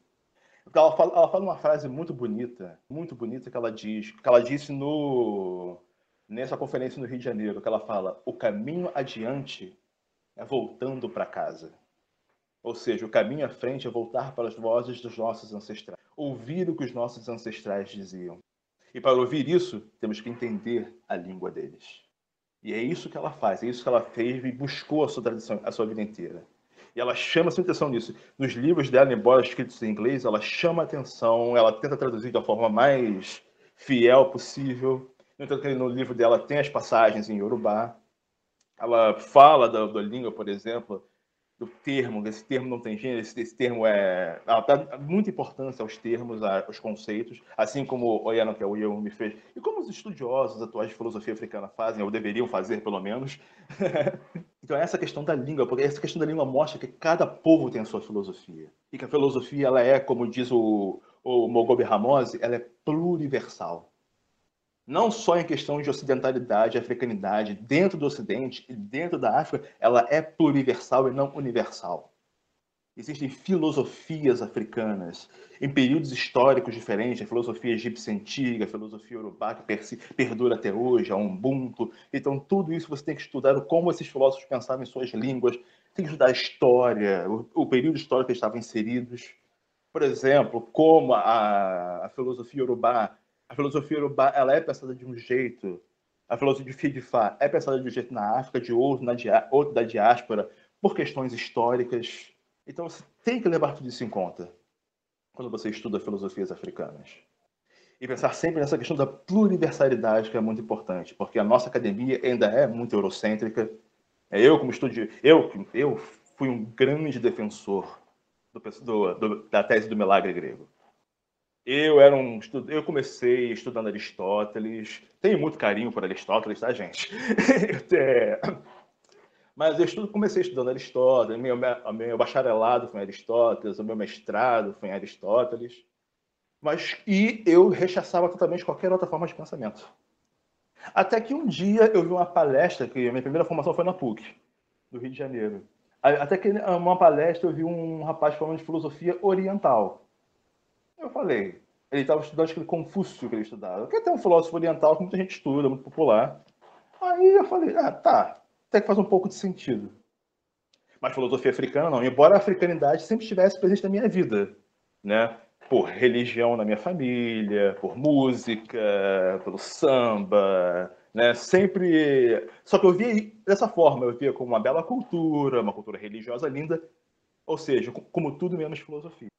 Ela fala, ela fala uma frase muito bonita, muito bonita que ela diz, que ela disse no nessa conferência no Rio de Janeiro, que ela fala: "O caminho adiante é voltando para casa. Ou seja, o caminho à frente é voltar para as vozes dos nossos ancestrais, ouvir o que os nossos ancestrais diziam. E para ouvir isso, temos que entender a língua deles. E é isso que ela faz, é isso que ela fez e buscou a sua tradição a sua vida inteira. E ela chama a sua atenção nisso. Nos livros dela, embora escritos em inglês, ela chama a atenção, ela tenta traduzir da forma mais fiel possível. No no livro dela tem as passagens em Yorubá, ela fala da, da língua, por exemplo, do termo, esse termo não tem gênero, esse, esse termo é. Dá muita importância aos termos, aos conceitos, assim como o Yano Kewio me fez, e como os estudiosos atuais de filosofia africana fazem, ou deveriam fazer, pelo menos. então, essa questão da língua, porque essa questão da língua mostra que cada povo tem a sua filosofia. E que a filosofia, ela é, como diz o, o Mogobe Ramose, ela é pluriversal não só em questão de ocidentalidade, africanidade, dentro do Ocidente e dentro da África, ela é pluriversal e não universal. Existem filosofias africanas em períodos históricos diferentes, a filosofia egípcia antiga, a filosofia urubá que perdura até hoje, a Ubuntu. Então, tudo isso você tem que estudar como esses filósofos pensavam em suas línguas, tem que estudar a história, o, período histórico que eles estavam inseridos. Por exemplo, como a, a filosofia urubá a filosofia urubá ela é pensada de um jeito, a filosofia de Fá é pensada de um jeito na África, de outro, na dia, outro da diáspora, por questões históricas. Então você tem que levar tudo isso em conta quando você estuda filosofias africanas. E pensar sempre nessa questão da pluriversalidade, que é muito importante, porque a nossa academia ainda é muito eurocêntrica. É eu, como estudioso, eu, eu fui um grande defensor do, do, do, da tese do milagre grego. Eu era um eu comecei estudando Aristóteles. Tenho muito carinho por Aristóteles, tá, gente? é... Mas eu estudo, comecei estudando Aristóteles, meu, meu bacharelado foi em Aristóteles, o meu mestrado foi em Aristóteles. Mas e eu rechaçava totalmente qualquer outra forma de pensamento. Até que um dia eu vi uma palestra, que a minha primeira formação foi na PUC, do Rio de Janeiro. Até que uma palestra eu vi um rapaz falando de filosofia oriental. Eu falei, ele estava estudando aquele Confúcio que ele estudava, que é até um filósofo oriental que muita gente estuda, muito popular. Aí eu falei, ah, tá, até que faz um pouco de sentido. Mas filosofia africana não, embora a africanidade sempre estivesse presente na minha vida, né? Por religião na minha família, por música, pelo samba, né? Sempre. Só que eu via dessa forma, eu via como uma bela cultura, uma cultura religiosa linda, ou seja, como tudo menos filosofia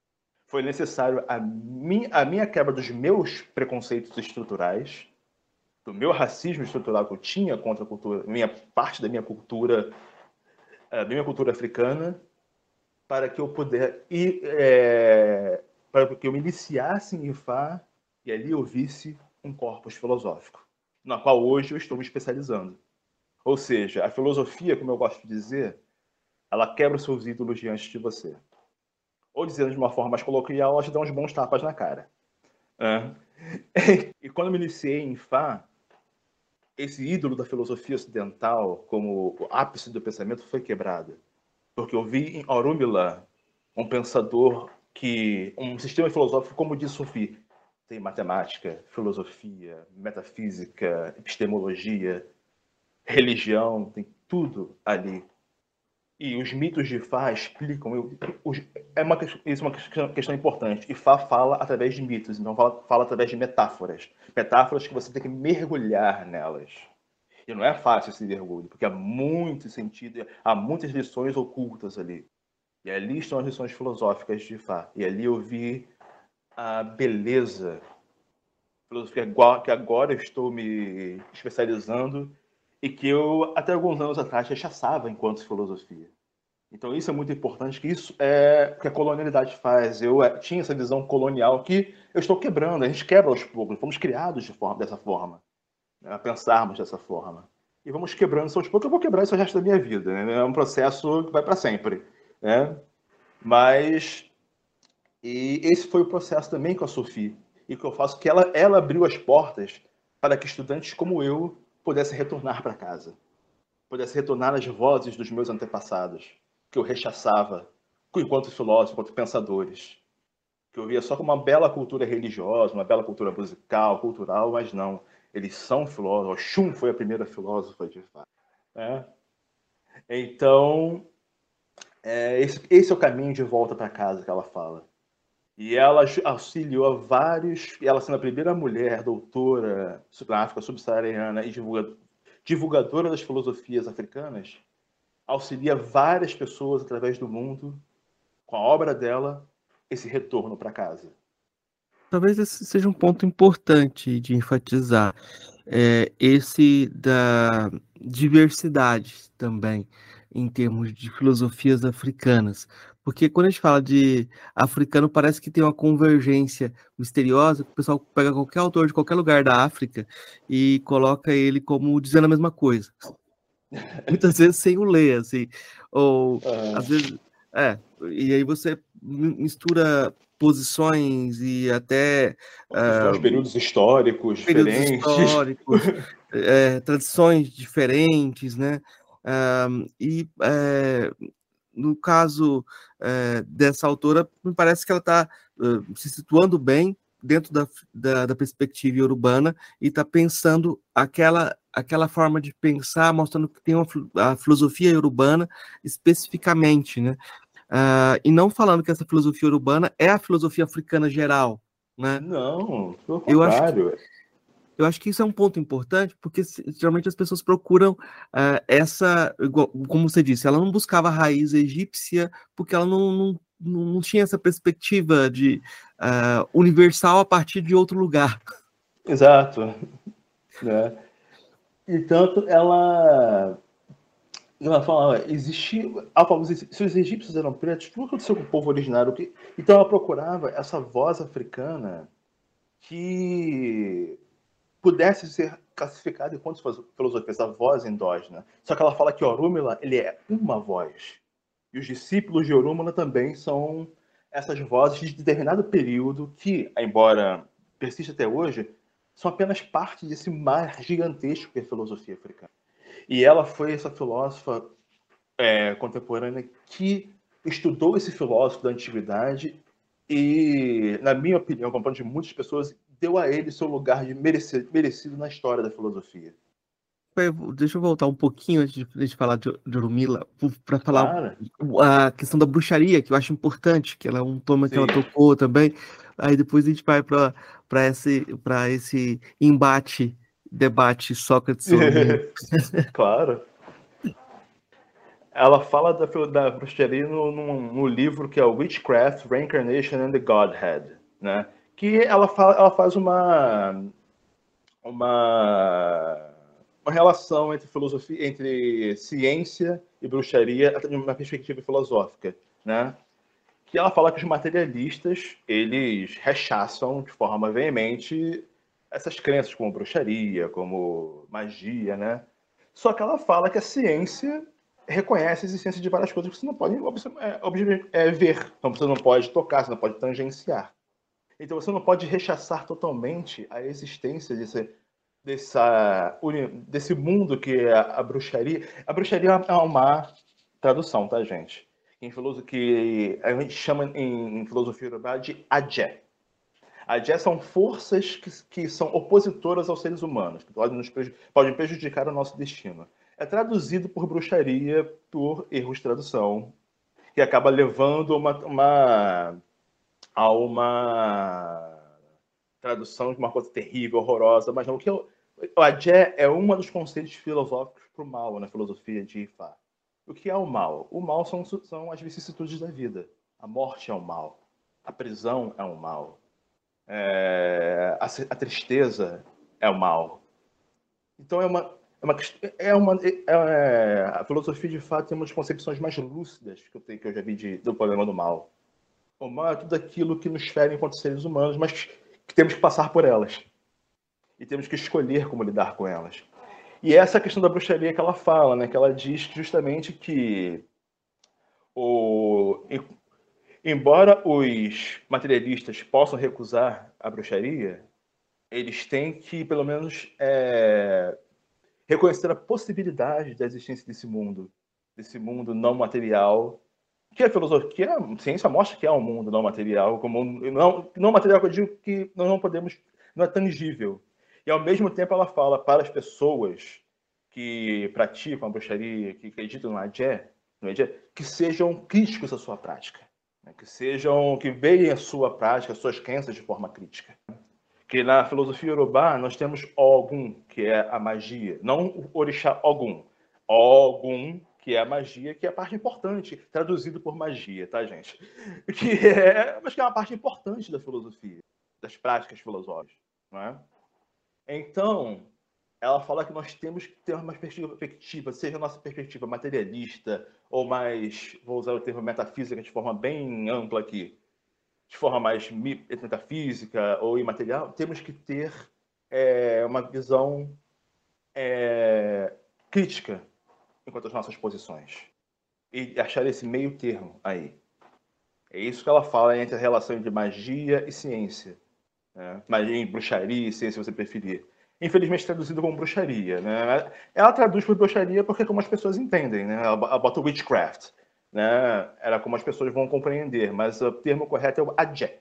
foi necessário a, mi, a minha quebra dos meus preconceitos estruturais, do meu racismo estrutural que eu tinha contra a cultura, minha parte da minha cultura, eh, minha cultura africana, para que eu pudesse ir, é, para que eu me iniciasse em Ifá e ali eu visse um corpus filosófico, na qual hoje eu estou me especializando. Ou seja, a filosofia, como eu gosto de dizer, ela quebra os seus ídolos diante de você ou dizendo de uma forma mais coloquial, ela te dá uns bons tapas na cara. É. E quando eu me iniciei em Fá, esse ídolo da filosofia ocidental, como o ápice do pensamento, foi quebrado. Porque eu vi em Orumila um pensador que, um sistema filosófico, como diz Sophie, tem matemática, filosofia, metafísica, epistemologia, religião, tem tudo ali. E os mitos de Fá explicam. Eu, é uma, isso é uma questão, questão, importante. E Fá fala através de mitos, então fala, fala através de metáforas. Metáforas que você tem que mergulhar nelas. E não é fácil esse mergulho, porque há muito sentido, há muitas lições ocultas ali. E ali estão as lições filosóficas de Fá. E ali eu vi a beleza, filosofia que agora estou me especializando e que eu até alguns anos atrás rechaçava enquanto filosofia. Então isso é muito importante, que isso é que a colonialidade faz. Eu é, tinha essa visão colonial que eu estou quebrando, a gente quebra aos poucos, fomos criados de forma, dessa forma, né, a pensarmos dessa forma. E vamos quebrando isso aos poucos, eu vou quebrar isso o resto da minha vida. Né? É um processo que vai para sempre. Né? Mas e esse foi o processo também com a Sophie. E que eu faço que ela, ela abriu as portas para que estudantes como eu pudessem retornar para casa. Pudessem retornar às vozes dos meus antepassados, que eu rechaçava enquanto filósofo, enquanto pensadores. Que eu via só como uma bela cultura religiosa, uma bela cultura musical, cultural, mas não. Eles são filósofos. Shun foi a primeira filósofa, de fato. É. Então, é, esse, esse é o caminho de volta para casa que ela fala. E ela auxiliou vários, ela sendo a primeira mulher doutora na África subsaariana e divulgadora das filosofias africanas, auxilia várias pessoas através do mundo, com a obra dela, esse retorno para casa. Talvez esse seja um ponto importante de enfatizar, é, esse da diversidade também, em termos de filosofias africanas. Porque quando a gente fala de africano, parece que tem uma convergência misteriosa, que o pessoal pega qualquer autor de qualquer lugar da África e coloca ele como dizendo a mesma coisa. Muitas vezes sem o ler, assim. Ou, às vezes, é, e aí você mistura posições e até uh, períodos históricos períodos diferentes, históricos, é, tradições diferentes, né? Um, e é, no caso é, dessa autora, me parece que ela está uh, se situando bem dentro da, da, da perspectiva urbana e está pensando aquela, aquela forma de pensar, mostrando que tem uma, a filosofia urbana especificamente, né? Uh, e não falando que essa filosofia urbana é a filosofia africana geral, né? Não, pelo contrário. Eu acho que, eu acho que isso é um ponto importante, porque geralmente as pessoas procuram uh, essa, como você disse, ela não buscava a raiz egípcia, porque ela não, não, não tinha essa perspectiva de uh, universal a partir de outro lugar. Exato. Né? E tanto ela ela fala, existia. se os egípcios eram pretos, o que aconteceu com o povo originário? Então ela procurava essa voz africana que pudesse ser classificada enquanto filosofia, essa voz endógena. Só que ela fala que Orúmila ele é uma voz. E os discípulos de Orúmila também são essas vozes de determinado período que, embora persista até hoje, são apenas parte desse mar gigantesco que é a filosofia africana. E ela foi essa filósofa é, contemporânea que estudou esse filósofo da antiguidade e, na minha opinião, como de muitas pessoas, deu a ele seu lugar de merecido, merecido na história da filosofia. Deixa eu voltar um pouquinho antes de, de falar de, de para falar a questão da bruxaria, que eu acho importante, que ela é um tema Sim. que ela tocou também. Aí depois a gente vai para esse, esse embate, debate Sócrates. claro. Ela fala da, da bruxaria no, no, no livro que é Witchcraft, Reincarnation and the Godhead, né? Que ela, fala, ela faz uma, uma, uma relação entre filosofia, entre ciência e bruxaria, numa perspectiva filosófica, né? Que ela fala que os materialistas eles rechaçam de forma veemente essas crenças como bruxaria, como magia, né? Só que ela fala que a ciência reconhece a existência de várias coisas que você não pode é, é, ver, então você não pode tocar, você não pode tangenciar. Então você não pode rechaçar totalmente a existência desse, dessa, desse mundo que é a, bruxaria. A bruxaria é uma tradução, tá, gente? Em filosofia, que a gente chama em, filosofia urbana de adé. Adé são forças que, que, são opositoras aos seres humanos, que podem, nos podem prejudicar o nosso destino. É traduzido por bruxaria, por erros de tradução, que acaba levando uma, uma, a uma tradução de uma coisa terrível, horrorosa. Mas não, que eu, Adé é um dos conceitos filosóficos para o mal na filosofia de Ifá. O que é o mal? O mal são, são as vicissitudes da vida. A morte é o mal. A prisão é o mal. É, a, a, tristeza é o mal. Então é uma é uma, é uma é, é, a filosofia de fato tem uma das concepções mais lúcidas que eu tenho que eu já vi de, do problema do mal. O é tudo aquilo que nos fere enquanto seres humanos, mas que temos que passar por elas e temos que escolher como lidar com elas. E essa é a questão da bruxaria que ela fala, né? Que ela diz justamente que o, embora os materialistas possam recusar a bruxaria, eles têm que, pelo menos, é, reconhecer a possibilidade da existência desse mundo, desse mundo não material, que a filosofia, a ciência mostra que é um mundo não material, como não, não material que eu digo que nós não podemos, não é tangível, e ao mesmo tempo ela fala para as pessoas que praticam a bruxaria, que acreditam no Adé, no Adé que sejam críticos à sua prática, né? que sejam, que vejam a sua prática, as suas crenças de forma crítica. Que na filosofia urubá nós temos Ogum, que é a magia, não o orixá Ogum. Ogum, que é a magia, que é a parte importante, traduzido por magia, tá, gente? Que é, mas que é uma parte importante da filosofia, das práticas filosóficas, não é? Então, ela fala que nós temos que ter uma perspectiva, seja a nossa perspectiva materialista ou mais, vou usar o termo metafísica de forma bem ampla aqui, de forma mais metafísica ou imaterial, temos que ter é, uma visão é, crítica enquanto as nossas posições e achar esse meio termo aí. É isso que ela fala entre a relação de magia e ciência né? magia em bruxaria, se você preferir. Infelizmente traduzido como bruxaria. Né? Ela traduz por bruxaria porque é como as pessoas entendem, né? ela bota witchcraft. Né? Era como as pessoas vão compreender, mas o termo correto é o adje,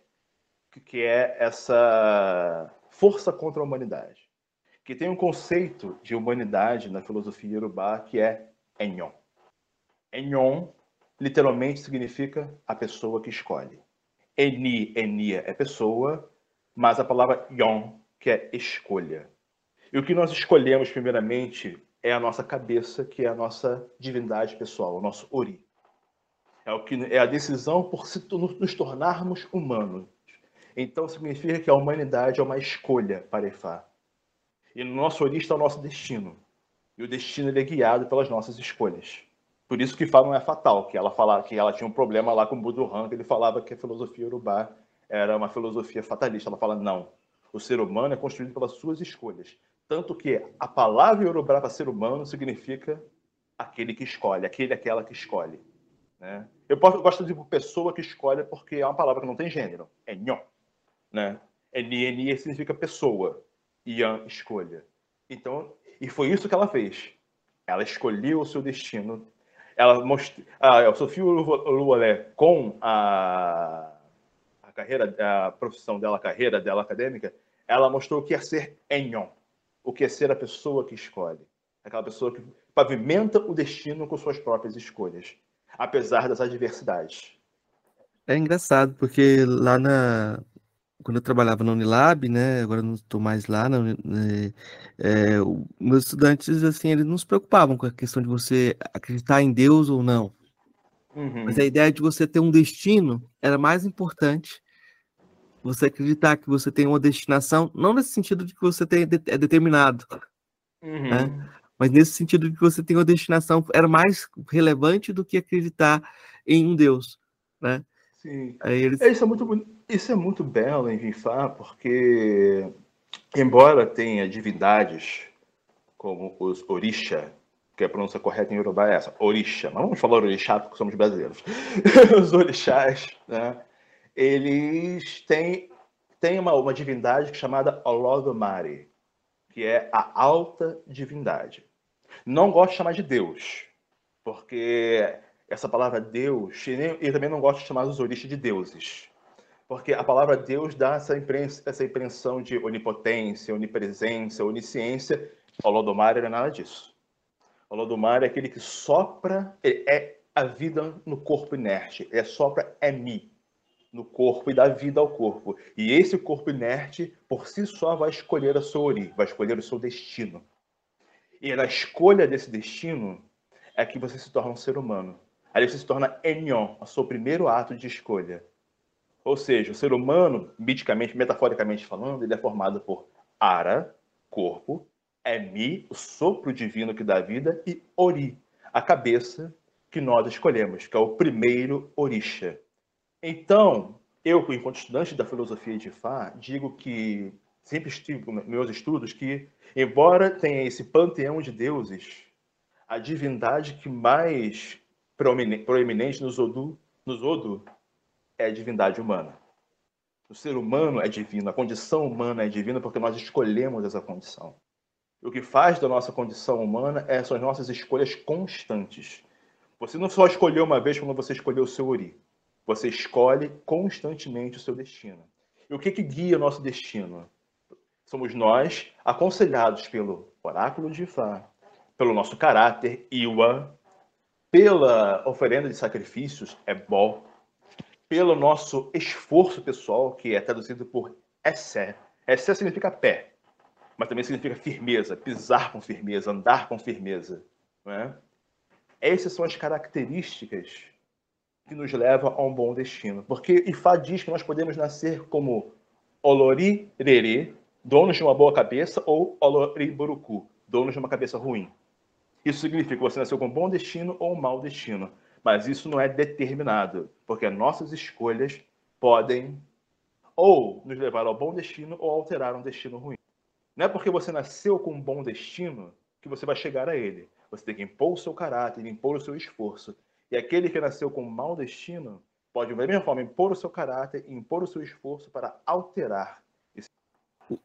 que é essa força contra a humanidade. Que tem um conceito de humanidade na filosofia urubá que é Enyon. Enyon literalmente significa a pessoa que escolhe. Eni, Enia é pessoa, mas a palavra yon, que é escolha. E o que nós escolhemos, primeiramente, é a nossa cabeça, que é a nossa divindade pessoal, o nosso ori. É, o que, é a decisão por se, nos tornarmos humanos. Então, significa que a humanidade é uma escolha para Ifá. E no nosso ori está o nosso destino. E o destino é guiado pelas nossas escolhas. Por isso que não é fatal, que ela fala que ela tinha um problema lá com o Budurhan, que ele falava que a filosofia urubá era uma filosofia fatalista. Ela fala, não, o ser humano é construído pelas suas escolhas. Tanto que a palavra Yorubá para ser humano significa aquele que escolhe, aquele, aquela que escolhe. Né? Eu, gosto de pessoa que escolhe porque é uma palavra que não tem gênero. É nho. Né? É nie, significa pessoa. Ian, escolha. Então, e foi isso que ela fez. Ela escolheu o seu destino. Ela mostrou. A Sofia Luolé com a a carreira, a profissão dela, a carreira dela acadêmica, ela mostrou o que é ser Enyon, o que é ser a pessoa que escolhe, aquela pessoa que pavimenta o destino com suas próprias escolhas, apesar das adversidades. É engraçado, porque lá na. Quando eu trabalhava na Unilab, né? Agora não estou mais lá, né, é, meus estudantes, assim, eles não se preocupavam com a questão de você acreditar em Deus ou não. Uhum. Mas a ideia de você ter um destino era mais importante. Você acreditar que você tem uma destinação, não nesse sentido de que você tem, é determinado, uhum. né? mas nesse sentido de que você tem uma destinação, era mais relevante do que acreditar em um Deus. Né? Sim. Eles... É, isso, é muito, isso é muito belo em Vifá, porque, embora tenha divindades como os Orisha, que a pronúncia correta em Yorubá é essa, orixá. Mas vamos falar orixá porque somos brasileiros. Os orixás, né? Eles têm, têm uma, uma divindade chamada Olodumare, que é a alta divindade. Não gosto de chamar de Deus, porque essa palavra Deus, e também não gosto de chamar os orixás de deuses, Porque a palavra Deus dá essa, essa impressão de onipotência, onipresença, onisciência. O Lodomar não é nada disso. O Lodomar é aquele que sopra, é a vida no corpo inerte. Ele sopra é mi no corpo e dá vida ao corpo. E esse corpo inerte, por si só, vai escolher a sua ori, vai escolher o seu destino. E na escolha desse destino é que você se torna um ser humano. Aí você se torna enion, o seu primeiro ato de escolha. Ou seja, o ser humano, miticamente, metaforicamente falando, ele é formado por ara, corpo, emi, o sopro divino que dá vida, e ori, a cabeça que nós escolhemos, que é o primeiro orisha. Então, eu, enquanto estudante da filosofia de Fá, digo que sempre estive nos meus estudos que, embora tenha esse panteão de deuses, a divindade que mais proeminente nos Odu, nos Odu é divindade humana. O ser humano é divino, a condição humana é divina porque nós escolhemos essa condição. O que faz da nossa condição humana é, são as nossas escolhas constantes. Você não só escolheu uma vez quando você escolheu o seu Ori. Você escolhe constantemente o seu destino. E o que, que guia o nosso destino? Somos nós, aconselhados pelo oráculo de Ifá, pelo nosso caráter, Iwa, pela oferenda de sacrifícios, Ebó, pelo nosso esforço pessoal, que é traduzido por Essé. Essé significa pé, mas também significa firmeza, pisar com firmeza, andar com firmeza. Não é? Essas são as características que nos levam a um bom destino. Porque Ifá diz que nós podemos nascer como Olori Rere, donos de uma boa cabeça, ou Olori Buruku, donos de uma cabeça ruim. Isso significa que você nasceu com um bom destino ou um mau destino mas isso não é determinado, porque nossas escolhas podem ou nos levar ao bom destino ou alterar um destino ruim. Não é porque você nasceu com um bom destino que você vai chegar a ele. Você tem que impor o seu caráter, impor o seu esforço. E aquele que nasceu com um mau destino pode, da mesma forma, impor o seu caráter e impor o seu esforço para alterar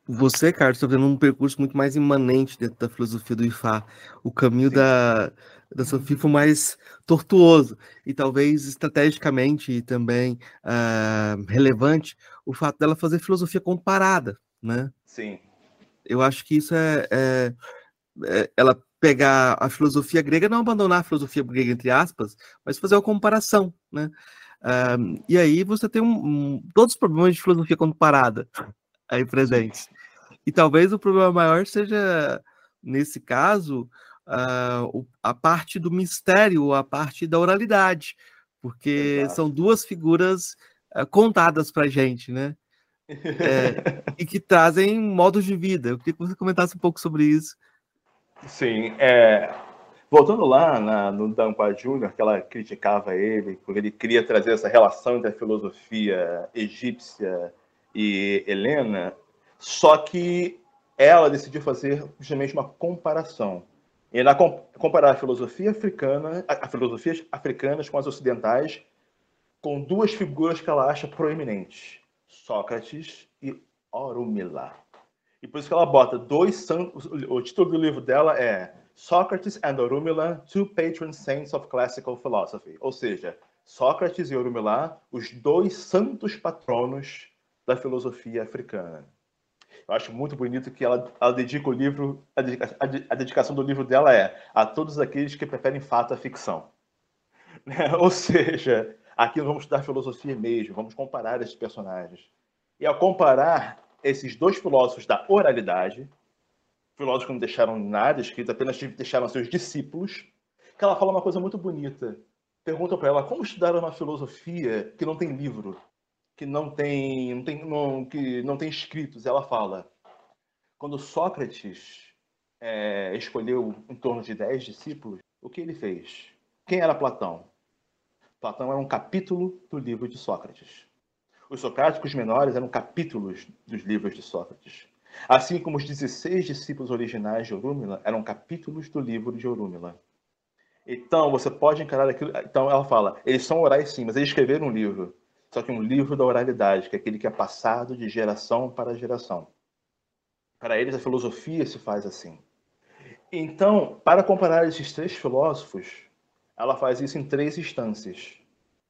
você, Carlos, está vendo um percurso muito mais imanente dentro da filosofia do Ifá. O caminho da, da Sofia foi mais tortuoso e talvez estrategicamente também uh, relevante o fato dela fazer filosofia comparada, né? Sim. Eu acho que isso é, é, é ela pegar a filosofia grega, não abandonar a filosofia grega entre aspas, mas fazer uma comparação, né? Uh, e aí você tem um, um, todos os problemas de filosofia comparada aí presentes. E talvez o problema maior seja, nesse caso, uh, a parte do mistério, a parte da oralidade, porque Exato. são duas figuras uh, contadas para gente, né? É, e que trazem modos de vida. Eu queria que você comentasse um pouco sobre isso. Sim, é, voltando lá na, no Dampa Júnior, que ela criticava ele, porque ele queria trazer essa relação entre a filosofia egípcia e Helena, só que ela decidiu fazer justamente uma comparação. Ela comparar a filosofia africana, as filosofias africanas com as ocidentais, com duas figuras que ela acha proeminentes: Sócrates e Orumila. E por isso que ela bota dois santos. O título do livro dela é Sócrates and Orumila, Two Patron Saints of Classical Philosophy. Ou seja, Sócrates e Orumila, os dois santos patronos da filosofia africana. Eu acho muito bonito que ela, ela dedica o livro, a, a, dedicação do livro dela é a todos aqueles que preferem fato à ficção. Né? Ou seja, aqui vamos estudar filosofia mesmo, vamos comparar esses personagens. E ao comparar esses dois filósofos da oralidade, filósofos que não deixaram nada escrito, apenas deixaram seus discípulos, que ela fala uma coisa muito bonita. Pergunta para ela como estudar uma filosofia que não tem livro, que não tem, não tem, não, que não tem escritos. Ela fala: quando Sócrates é, escolheu em torno de dez discípulos, o que ele fez? Quem era Platão? Platão era um capítulo do livro de Sócrates. Os socráticos menores eram capítulos dos livros de Sócrates. Assim como os 16 discípulos originais de Orúmila eram capítulos do livro de Orúmila. Então, você pode encarar aquilo. Então, ela fala: eles são orais sim, mas eles escreveram um livro só que um livro da oralidade, que é aquele que é passado de geração para geração. Para eles, a filosofia se faz assim. Então, para comparar esses três filósofos, ela faz isso em três instâncias.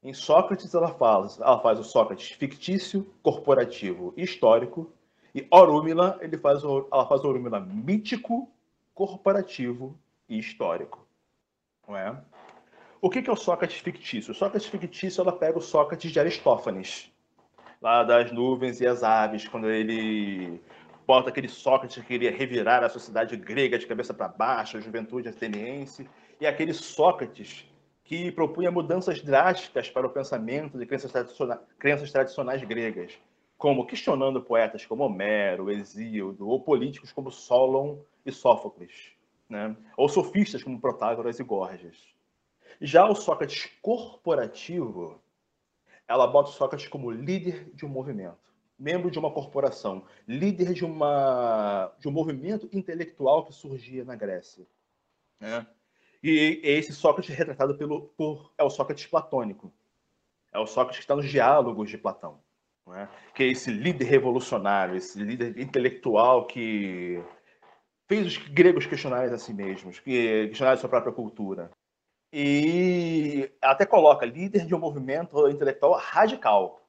Em Sócrates, ela, fala, ela faz o Sócrates fictício, corporativo e histórico. E Orúmila, ele faz ela faz o Orúmila mítico, corporativo e histórico. Não é? O que é o Sócrates fictício? O Sócrates fictício, ela pega o Sócrates de Aristófanes, lá das nuvens e as aves, quando ele bota aquele Sócrates que queria revirar a sociedade grega de cabeça para baixo, a juventude ateniense, e aquele Sócrates que propunha mudanças drásticas para o pensamento de crenças, crenças tradicionais gregas, como questionando poetas como Homero, Hesíodo, ou políticos como Solon e Sófocles, né? ou sofistas como Protágoras e Gorgias. Já o Sócrates corporativo, ela bota o Sócrates como líder de um movimento, membro de uma corporação, líder de, uma, de um movimento intelectual que surgia na Grécia. Né? E esse Sócrates retratado pelo, por, é o Sócrates platônico. É o Sócrates que está nos diálogos de Platão. É? Que é esse líder revolucionário, esse líder intelectual que fez os gregos questionarem a si mesmos, que questionarem a sua própria cultura. E até coloca líder de um movimento intelectual radical.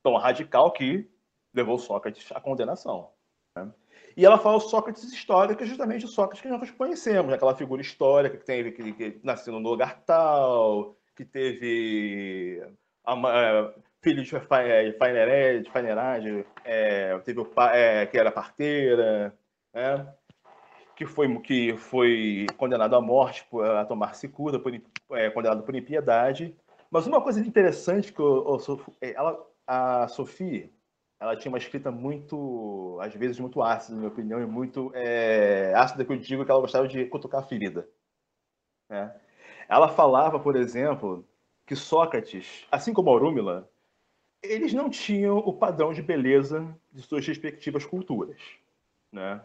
Então, radical que levou Sócrates à condenação. Né? E ela fala o Sócrates histórico, que é justamente o Sócrates que nós conhecemos, aquela figura histórica que teve que, que nasceu no lugar tal, que teve a, a, filho de Fainerade, é, teve o pai é, que era parteira, né? Que foi que foi condenado à morte por a tomar cicuta, por, é, condenado por impiedade. Mas uma coisa interessante que eu, eu, ela, a Sofia ela tinha uma escrita muito, às vezes, muito ácida, na minha opinião, e muito é, ácida que eu digo que ela gostava de cutucar a ferida. Né? Ela falava, por exemplo, que Sócrates, assim como Orúmila, eles não tinham o padrão de beleza de suas respectivas culturas. Né?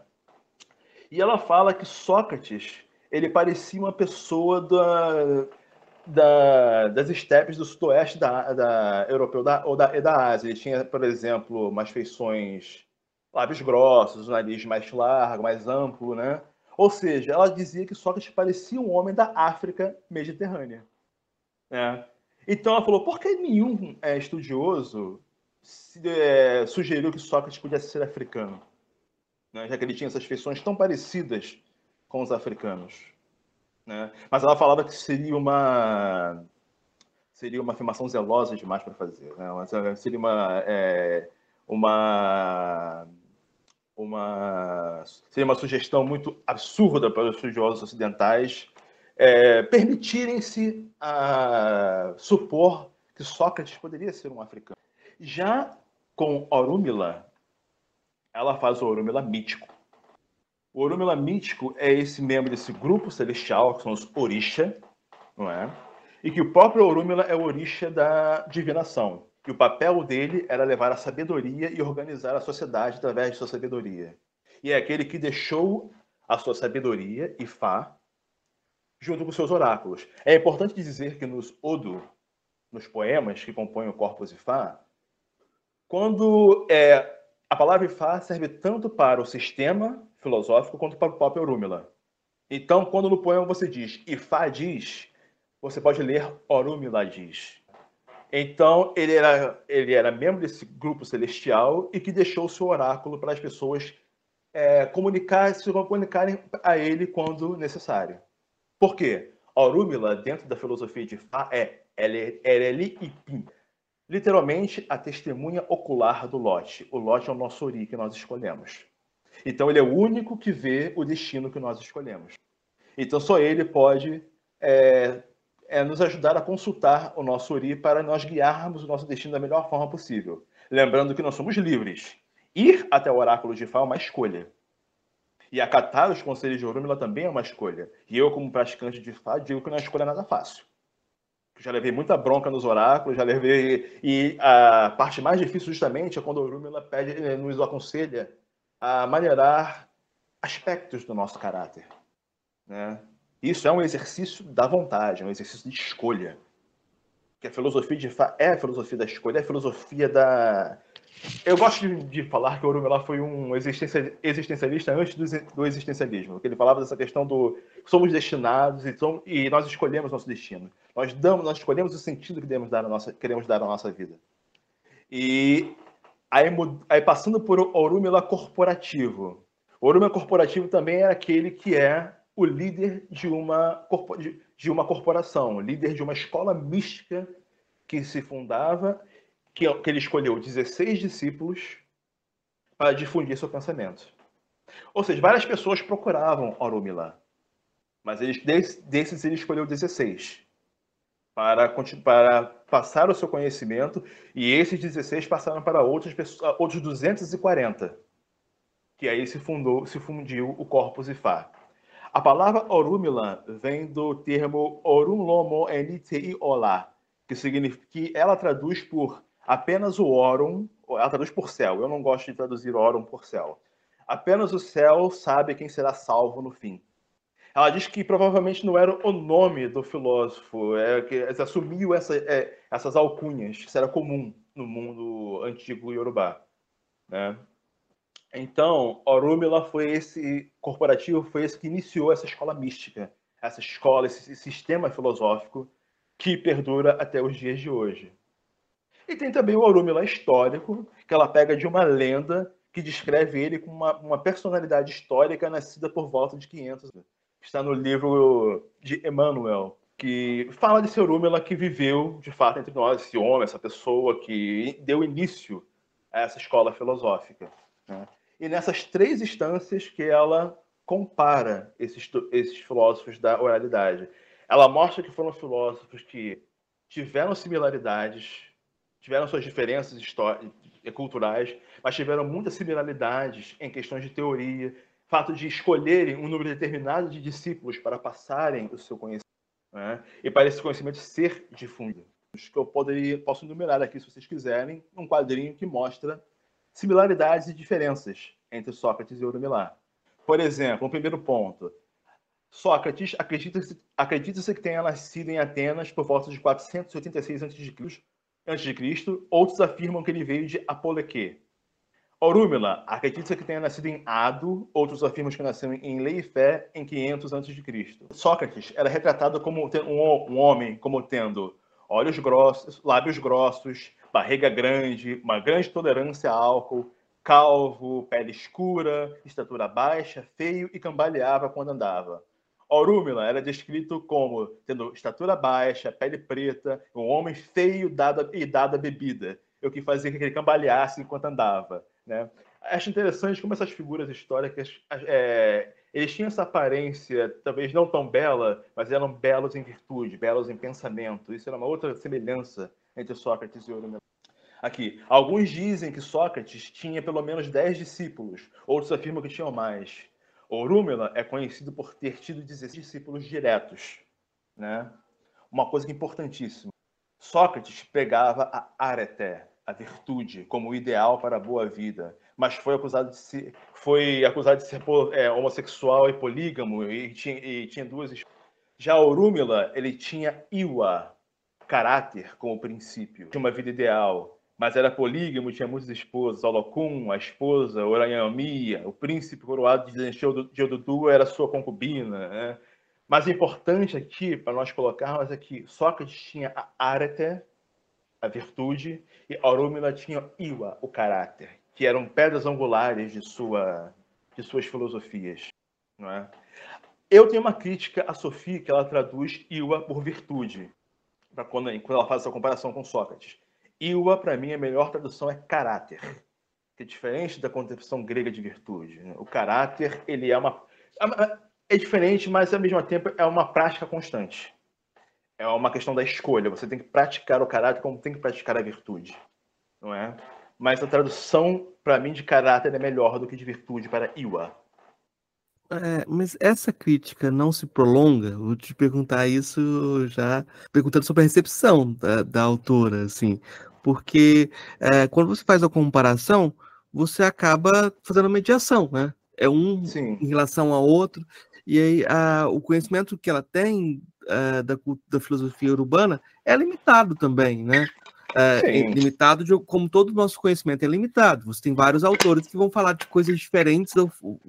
E ela fala que Sócrates ele parecia uma pessoa da, da, das estepes do sudoeste da, da europeu da, ou da, da Ásia. Ele tinha, por exemplo, umas feições lábios grossos, o nariz mais largo, mais amplo, né? Ou seja, ela dizia que Sócrates parecia um homem da África mediterrânea. Né? Então ela falou, por que nenhum é, estudioso se, é, sugeriu que Sócrates pudesse ser africano? Né? Já que ele tinha essas feições tão parecidas com os africanos. Né? Mas ela falava que seria uma seria uma afirmação zelosa demais para fazer, né? seria uma é, uma uma seria uma sugestão muito absurda para os estudiosos ocidentais é, permitirem-se a supor que Sócrates poderia ser um africano. Já com Orúmila, ela faz o Orúmila mítico. O Orúmila mítico é esse membro desse grupo celestial, que são os Orisha, não é? E que o próprio Orúmila é o Orisha da divinação. Que o papel dele era levar a sabedoria e organizar a sociedade através de sua sabedoria. E é aquele que deixou a sua sabedoria, e Fá, junto com seus oráculos. É importante dizer que nos Odo, nos poemas que compõem o Corpus Ifá, quando é, a palavra Ifá serve tanto para o sistema filosófico quanto para o próprio Orúmila. Então, quando no poema você diz Ifá diz, você pode ler Orúmila diz. Então, ele era, ele era membro desse grupo celestial e que deixou seu oráculo para as pessoas é, comunicar, se comunicarem a ele quando necessário. Por quê? Orúmila, dentro da filosofia de Fá, é Ereli Ipim. Literalmente, a testemunha ocular do Lote. O Lote é o nosso Ori que nós escolhemos. Então ele é o único que vê o destino que nós escolhemos. Então só ele pode é, é, nos ajudar a consultar o nosso Ori para nós guiarmos o nosso destino da melhor forma possível. Lembrando que nós somos livres. Ir até o oráculo de Fá é uma escolha. E acatar os conselhos de Orúmila também é uma escolha. E eu, como praticante de Fá, digo que não é escolha nada fácil. Já levei muita bronca nos oráculos, já levei. E a parte mais difícil, justamente, é quando Orúmila pede, nos aconselha a maneirar aspectos do nosso caráter. Né? Isso é um exercício da vontade, é um exercício de escolha. Que a filosofia de é a filosofia da escolha, é a filosofia da. Eu gosto de, falar que o Orumilá foi um existencialista antes do, do, existencialismo, porque ele falava dessa questão do somos destinados e, somos, e nós escolhemos nosso destino. Nós damos, nós escolhemos o sentido que queremos dar à nossa, queremos dar à nossa vida. E aí, aí passando por Orúmila corporativo. Orúmila corporativo também é aquele que é o líder de uma, de uma corporação, líder de uma escola mística que se fundava, que, que ele escolheu 16 discípulos para difundir seu pensamento. Ou seja, várias pessoas procuravam Orúmila, mas desses ele escolheu 16 para, para passar o seu conhecimento, e esses 16 passaram para outras pessoas, outros 240, que aí se fundou, se fundiu o Corpus Ifá. A palavra Orumila vem do termo Orumlomo Enitei Olá, que significa que ela traduz por apenas o Orum, ela traduz por céu. Eu não gosto de traduzir Orum por céu. Apenas o céu sabe quem será salvo no fim. Ela diz que provavelmente não era o nome do filósofo, é que assumiu essa, é, essas alcunhas, isso era comum no mundo antigo iorubá. Né? Então, Orúmila foi esse corporativo, foi esse que iniciou essa escola mística, essa escola, esse sistema filosófico que perdura até os dias de hoje. E tem também o Orúmila histórico, que ela pega de uma lenda que descreve ele como uma, uma personalidade histórica nascida por volta de 500 está no livro de Emmanuel, que fala de Cerúmela que viveu, de fato, entre nós, esse homem, essa pessoa que deu início a essa escola filosófica. Né? E nessas três instâncias que ela compara esses, esses filósofos da oralidade. Ela mostra que foram filósofos que tiveram similaridades, tiveram suas diferenças culturais, mas tiveram muitas similaridades em questões de teoria, fato de escolherem um número determinado de discípulos para passarem o seu conhecimento né? e para esse conhecimento ser difundido. Que eu poderia, posso enumerar aqui, se vocês quiserem, um quadrinho que mostra similaridades e diferenças entre Sócrates e Euromilá. Por exemplo, um primeiro ponto. Sócrates acredita-se acredita que tenha nascido em Atenas por volta de 486 a.C. Outros afirmam que ele veio de Apoleque, Orúmila acredita que tenha nascido em Ado, outros afirmam que nasceu em Leifé em 500 a.C. Sócrates era retratado como um, homem como tendo olhos grossos, lábios grossos, barriga grande, uma grande tolerância a álcool, calvo, pele escura, estatura baixa, feio e cambaleava quando andava. Orúmila era descrito como tendo estatura baixa, pele preta, um homem feio dado, e dado bebida, o que fazia que ele cambaleasse enquanto andava. Né? Acho interessante como essas figuras históricas é, eles tinham essa aparência, talvez não tão bela, mas eram belos em virtude, belos em pensamento. Isso era uma outra semelhança entre Sócrates e Eurômila. Aqui, alguns dizem que Sócrates tinha pelo menos 10 discípulos, outros afirmam que tinham mais. Orúmila é conhecido por ter tido 16 discípulos diretos. Né? Uma coisa importantíssima. Sócrates pregava a areté, a virtude como ideal para a boa vida, mas foi acusado de ser, foi acusado de ser é, homossexual e polígamo e tinha, e tinha duas. Já Orúmila, ele tinha Iwa, caráter como princípio, tinha uma vida ideal, mas era polígamo, tinha muitas esposas. Holocum, a esposa, Oranyamia, o príncipe coroado de Odudu era sua concubina. Né? Mas importante aqui, para nós colocarmos, é que Sócrates tinha a arete, a virtude, e Orúmila tinha Iwa, o caráter, que eram pedras angulares de, sua, de suas filosofias. Não é? Eu tenho uma crítica a Sofia, que ela traduz Iwa por virtude, para quando, quando ela faz essa comparação com Sócrates. Iwa, para mim, a melhor tradução é caráter, que é diferente da concepção grega de virtude. Né? O caráter, ele é uma... É diferente, mas ao mesmo tempo é uma prática constante é uma questão da escolha. Você tem que praticar o caráter como tem que praticar a virtude, não é? Mas a tradução, para mim, de caráter é melhor do que de virtude para Iwa. É, mas essa crítica não se prolonga? Vou te perguntar isso já, perguntando sobre a recepção da, da autora, assim, porque é, quando você faz a comparação, você acaba fazendo mediação, né? É um Sim. em relação ao outro, e aí a, o conhecimento que ela tem uh, da, da filosofia urbana é limitado também, né? Uh, é limitado de, como todo o nosso conhecimento é limitado. Você tem vários autores que vão falar de coisas diferentes, ou, ou,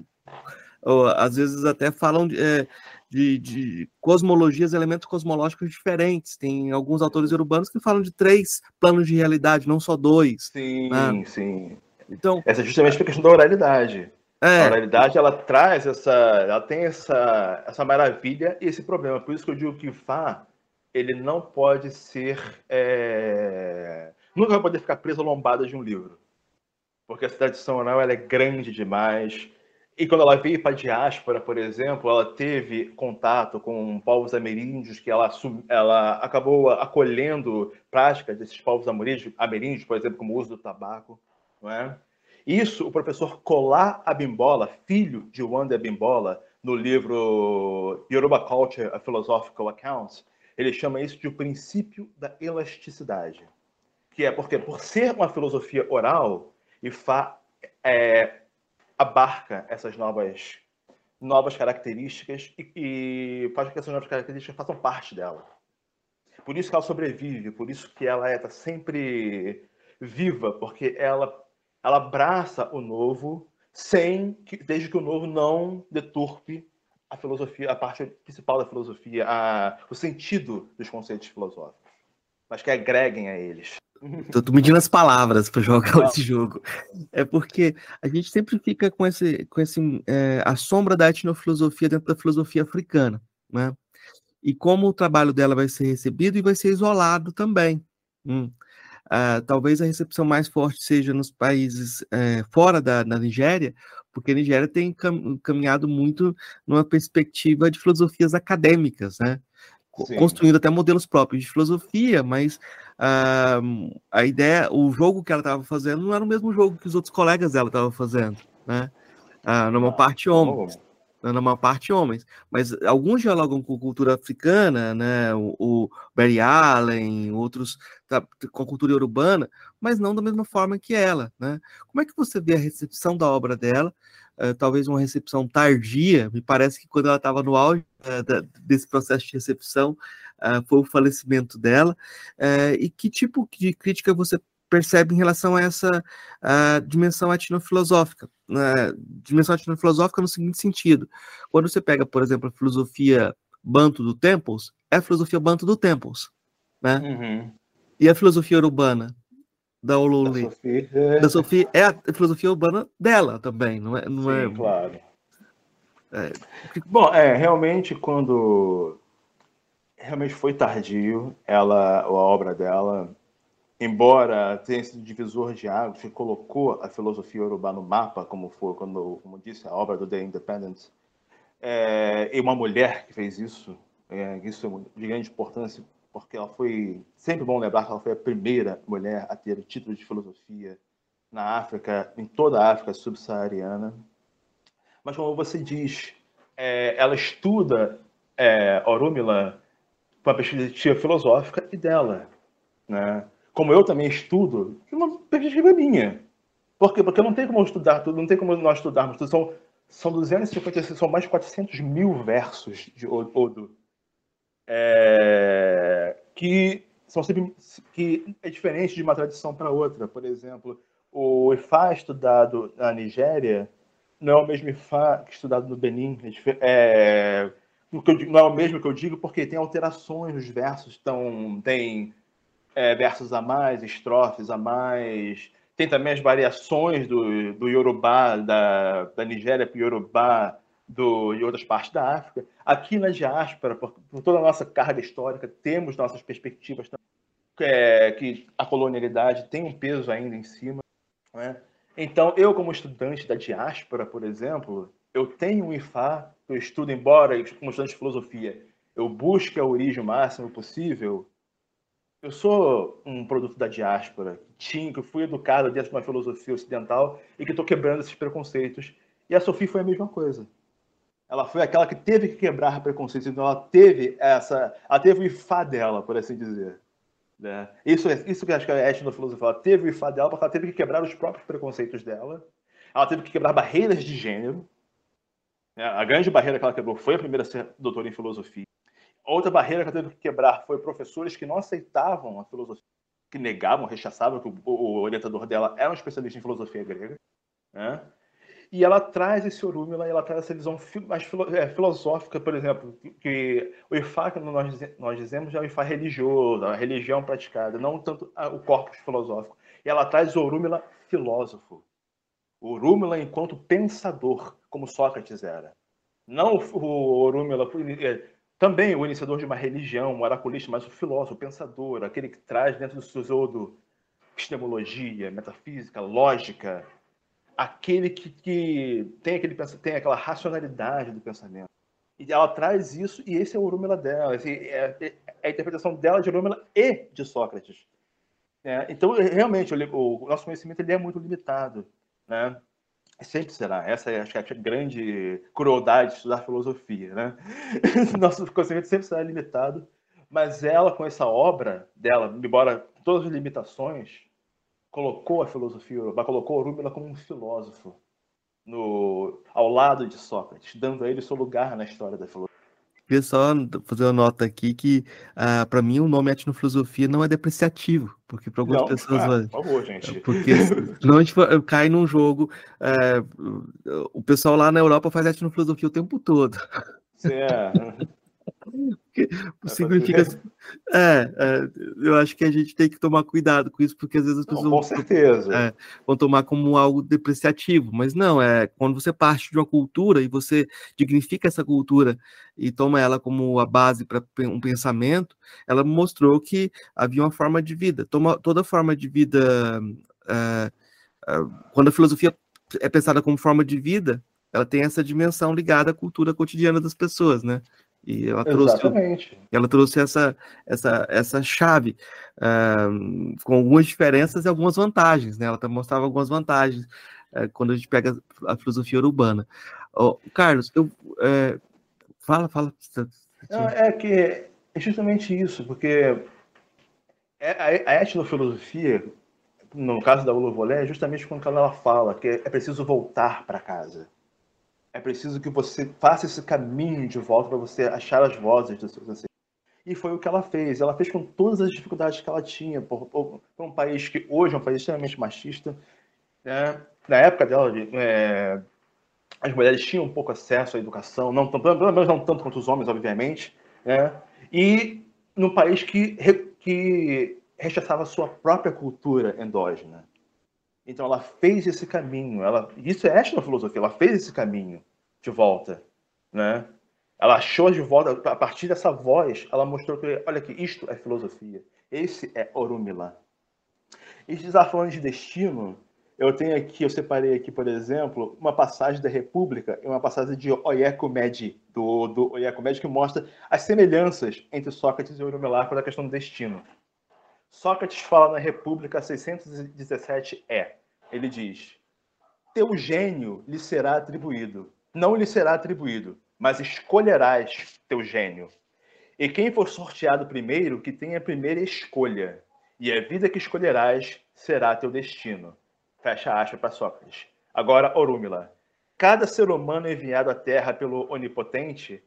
ou às vezes até falam de, é, de, de cosmologias, elementos cosmológicos diferentes. Tem alguns autores urbanos que falam de três planos de realidade, não só dois. Sim, né? sim. Então, essa é justamente a questão da oralidade. É. A oralidade ela traz essa, ela tem essa, essa maravilha e esse problema. Por isso que eu digo que Fá ele não pode ser, é... nunca vai poder ficar preso à lombada de um livro, porque a tradição oral ela é grande demais. E quando ela veio para a diáspora, por exemplo, ela teve contato com povos ameríndios, que ela, ela acabou acolhendo práticas desses povos ameríndios, por exemplo, como o uso do tabaco. Não é? Isso, o professor Colá Abimbola, filho de Wanda Abimbola, no livro Yoruba Culture, A Philosophical Account, ele chama isso de o princípio da elasticidade. Que é porque, por ser uma filosofia oral, Ifá é, abarca essas novas, novas características e, e faz com que essas novas características façam parte dela. Por isso que ela sobrevive, por isso que ela está é, sempre viva, porque ela, ela abraça o novo sem que, desde que o novo não deturpe a filosofia, a parte principal da filosofia, a, o sentido dos conceitos filosóficos, mas que agreguem a eles. Tô, tô medindo as palavras para jogar Não. esse jogo. É porque a gente sempre fica com esse, com esse é, a sombra da etnofilosofia dentro da filosofia africana, né? E como o trabalho dela vai ser recebido e vai ser isolado também. Hum. Uh, talvez a recepção mais forte seja nos países é, fora da, da Nigéria, porque a Nigéria tem cam caminhado muito numa perspectiva de filosofias acadêmicas, né? Sim. construindo até modelos próprios de filosofia, mas uh, a ideia, o jogo que ela estava fazendo não era o mesmo jogo que os outros colegas dela estavam fazendo, né? Uh, numa ah, parte homens, oh. Numa parte homens, mas alguns dialogam com cultura africana, né? O, o Barry Allen, outros tá, com cultura urbana, mas não da mesma forma que ela, né? Como é que você vê a recepção da obra dela? uh, talvez uma recepção tardia. Me parece que quando ela estava no auge uh, da, desse processo de recepção, uh, foi o falecimento dela. e que tipo de crítica você percebe em relação a essa dimensão etnofilosófica? Uh, dimensão etnofilosófica no seguinte sentido: quando você pega, por exemplo, a filosofia Banto do Temples, é a filosofia Banto do Temples, né? Uhum. E a filosofia urbana? da Olole. Da é... da Sophie é a filosofia urbana dela também, não é? Não Sim, é... claro. É... Bom, é, realmente quando realmente foi tardio, ela, a obra dela, embora tenha sido divisor de águas, que colocou a filosofia urbana no mapa, como foi, quando, como disse, a obra do The Independent, é, e uma mulher que fez isso, é, isso é de grande importância porque ela foi sempre bom lembrar que ela foi a primeira mulher a ter o título de filosofia na África, em toda a África subsaariana. Mas como você diz, é, ela estuda é, Orumila com a perspectiva filosófica e dela, né? Como eu também estudo, de uma perspectiva minha. Por quê? Porque não tem como estudar tudo, não tem como nós estudarmos tudo. São, são 256, são mais de 400 mil versos de Odo é, que são sempre que é diferente de uma tradição para outra. Por exemplo, o Ifá estudado na Nigéria não é o mesmo Ifá que estudado no Benin. É, não é o mesmo que eu digo porque tem alterações nos versos, então tem é, versos a mais, estrofes a mais. Tem também as variações do, do Yorubá, da, da Nigéria para o Yorubá, do, de outras partes da África. Aqui na diáspora, por, por toda a nossa carga histórica, temos nossas perspectivas é, que a colonialidade tem um peso ainda em cima. Né? Então, eu, como estudante da diáspora, por exemplo, eu tenho um IFA, eu estudo, embora como estudante de filosofia, eu busque a origem o máximo possível. Eu sou um produto da diáspora, tinha, que fui educado dentro de uma filosofia ocidental e que estou quebrando esses preconceitos. E a Sofia foi a mesma coisa ela foi aquela que teve que quebrar preconceitos, então ela teve essa, ela teve o ifá dela, por assim dizer. Né? Isso, é, isso que acho que a etnofilosofia, ela teve o ifá dela porque ela teve que quebrar os próprios preconceitos dela, ela teve que quebrar barreiras de gênero. Né? A grande barreira que ela quebrou foi a primeira ser doutora em filosofia. Outra barreira que ela teve que quebrar foi professores que não aceitavam a filosofia, que negavam, rechaçavam que o, o orientador dela era um especialista em filosofia grega. Né? E ela traz esse Orúmila, ela traz essa visão mais é, filosófica, por exemplo, que o Ifá, que nós, nós dizemos, é o Ifá religioso, a religião praticada, não tanto o corpus filosófico. E ela traz o Orúmila filósofo. O Orúmila enquanto pensador, como Sócrates era. Não o Orúmila, também o iniciador de uma religião, um oraculista, mas o filósofo, o pensador, aquele que traz dentro do seu tesouro epistemologia, metafísica, lógica, aquele que, que tem, aquele, tem aquela racionalidade do pensamento. E ela traz isso, e esse é o Orúmila dela, esse é, é, é a interpretação dela de Orúmila e de Sócrates. É, então, realmente, o, o, nosso conhecimento ele é muito limitado. Né? Sempre será. Essa é acho, é a grande crueldade de estudar filosofia. Né? Nosso conhecimento sempre será limitado, mas ela, com essa obra dela, embora todas as limitações, colocou a filosofia, colocou Rúmila como um filósofo no, ao lado de Sócrates, dando a ele seu lugar na história da filosofia. Queria só fazer uma nota aqui que, ah, para mim, o nome etnofilosofia não é depreciativo, porque para algumas não, pessoas. Ah, por favor, gente. Porque senão a gente cai num jogo. Uh, o pessoal lá na Europa faz etnofilosofia o tempo todo. Sim, é. Porque significa. É, é, eu acho que a gente tem que tomar cuidado com isso, porque às vezes as pessoas. Não, com certeza. É, vão tomar como algo depreciativo, mas não, é quando você parte de uma cultura e você dignifica essa cultura e toma ela como a base para um pensamento, ela mostrou que havia uma forma de vida. Toma, toda forma de vida. É, é, quando a filosofia é pensada como forma de vida, ela tem essa dimensão ligada à cultura cotidiana das pessoas, né? E ela trouxe, ela trouxe essa, essa, essa chave uh, com algumas diferenças e algumas vantagens, né? Ela mostrava algumas vantagens uh, quando a gente pega a filosofia urbana. Oh, Carlos, eu uh, fala, fala. Não, é que é justamente isso, porque é, a etnofilosofia, no caso da Uluvolé, é justamente quando ela fala que é preciso voltar para casa. É preciso que você faça esse caminho de volta para você achar as vozes dos seus ancestrais. E foi o que ela fez. Ela fez com todas as dificuldades que ela tinha, por, por, por um país que hoje é um país extremamente machista. Né? Na época dela, é, as mulheres tinham pouco acesso à educação, não, pelo menos não tanto quanto os homens, obviamente. Né? E num país que, que rechaçava a sua própria cultura endógena. Então ela fez esse caminho, ela, isso é filosofia. ela fez esse caminho de volta, né? Ela achou de volta, a partir dessa voz, ela mostrou que, olha que isto é filosofia, esse é Orumila. E falando de destino, eu tenho aqui, eu separei aqui, por exemplo, uma passagem da República e uma passagem de Oyeko Medi, do, do Oyeko Medi, que mostra as semelhanças entre Sócrates e Orumila com a questão do destino. Sócrates fala na República 617 é. Ele diz: Teu gênio lhe será atribuído. Não lhe será atribuído, mas escolherás teu gênio. E quem for sorteado primeiro, que tenha a primeira escolha. E a vida que escolherás será teu destino. Fecha aspas para Sócrates. Agora, Orúmila. Cada ser humano enviado à Terra pelo Onipotente,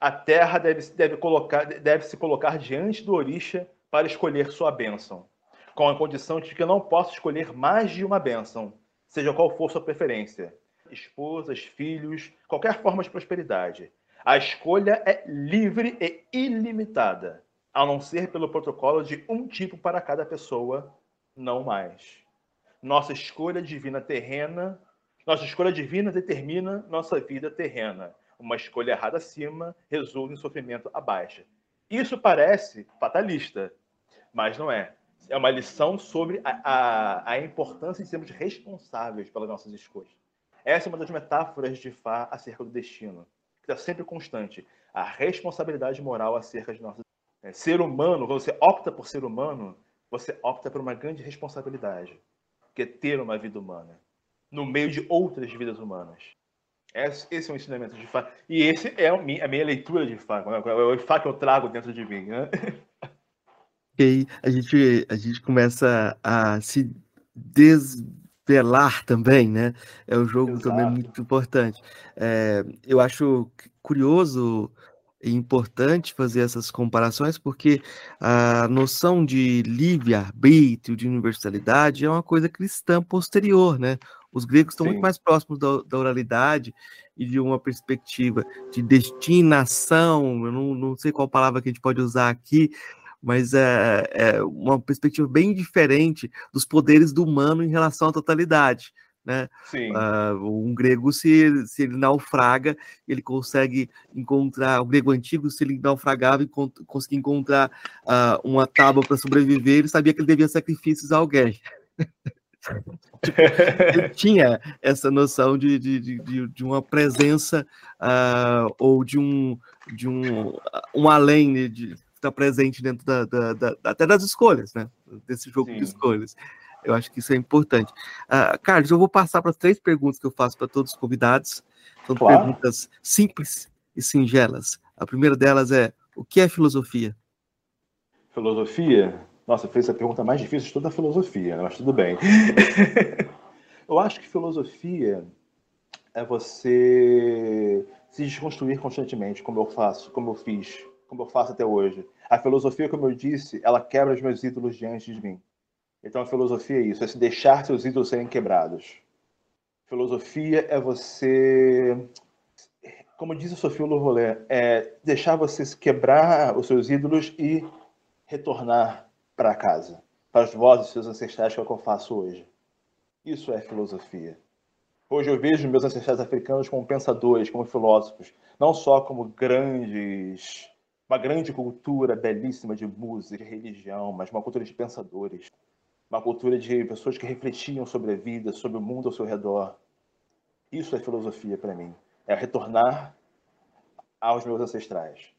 a Terra deve, deve, colocar, deve se colocar diante do Orixa para escolher sua bênção, com a condição de que não possa escolher mais de uma bênção, seja qual for sua preferência. Esposas, filhos, qualquer forma de prosperidade. A escolha é livre e ilimitada, a não ser pelo protocolo de um tipo para cada pessoa, não mais. Nossa escolha divina terrena, nossa escolha divina determina nossa vida terrena. Uma escolha errada acima resulta em sofrimento abaixo. Isso parece fatalista, mas não é. É uma lição sobre a, a, a importância de sermos responsáveis pelas nossas escolhas. Essa é uma das metáforas de Fá acerca do destino, que está sempre constante. A responsabilidade moral acerca de nossas é, Ser humano, quando você opta por ser humano, você opta por uma grande responsabilidade, que é ter uma vida humana, no meio de outras vidas humanas. Esse é o ensinamento de Fá. E esse é a minha, a minha leitura de Fá. É o Fá que eu trago dentro de mim. Né? E aí a gente, a gente começa a se desvelar também, né? É um jogo Exato. também muito importante. É, eu acho curioso e importante fazer essas comparações, porque a noção de livre-arbítrio, de universalidade, é uma coisa cristã posterior, né? Os gregos estão Sim. muito mais próximos da, da, oralidade e de uma perspectiva de destinação, eu não, não sei qual palavra que a gente pode usar aqui, mas é, é uma perspectiva bem diferente dos poderes do humano em relação à totalidade. Né? Uh, um grego, se, se ele naufraga, ele consegue encontrar, o grego antigo, se ele naufragava e conseguia encontrar uh, uma tábua para sobreviver, ele sabia que ele devia sacrifícios a alguém. tipo, ele tinha essa noção de, de, de, de uma presença uh, ou de um, de um, um além né, de estar presente dentro da, da, da, até das escolhas, né? Desse jogo Sim. de escolhas. Eu acho que isso é importante. Uh, Carlos, eu vou passar para as três perguntas que eu faço para todos os convidados. São claro. perguntas simples e singelas. A primeira delas é: o que é filosofia? Filosofia? Nossa, fez a pergunta mais difícil de toda a filosofia, né? mas tudo bem. eu acho que filosofia é você se desconstruir constantemente, como eu faço, como eu fiz, como eu faço até hoje. A filosofia, como eu disse, ela quebra os meus ídolos diante de mim. Então a filosofia é isso, é se deixar seus ídolos serem quebrados. Filosofia é você, como diz a Sofia Lovolé, é deixar você quebrar os seus ídolos e retornar para casa, para as vozes dos seus ancestrais, que é o que eu faço hoje. Isso é filosofia. Hoje eu vejo meus ancestrais africanos como pensadores, como filósofos, não só como grandes, uma grande cultura belíssima de música, de religião, mas uma cultura de pensadores uma cultura de pessoas que refletiam sobre a vida, sobre o mundo ao seu redor. Isso é filosofia para mim. É retornar aos meus ancestrais.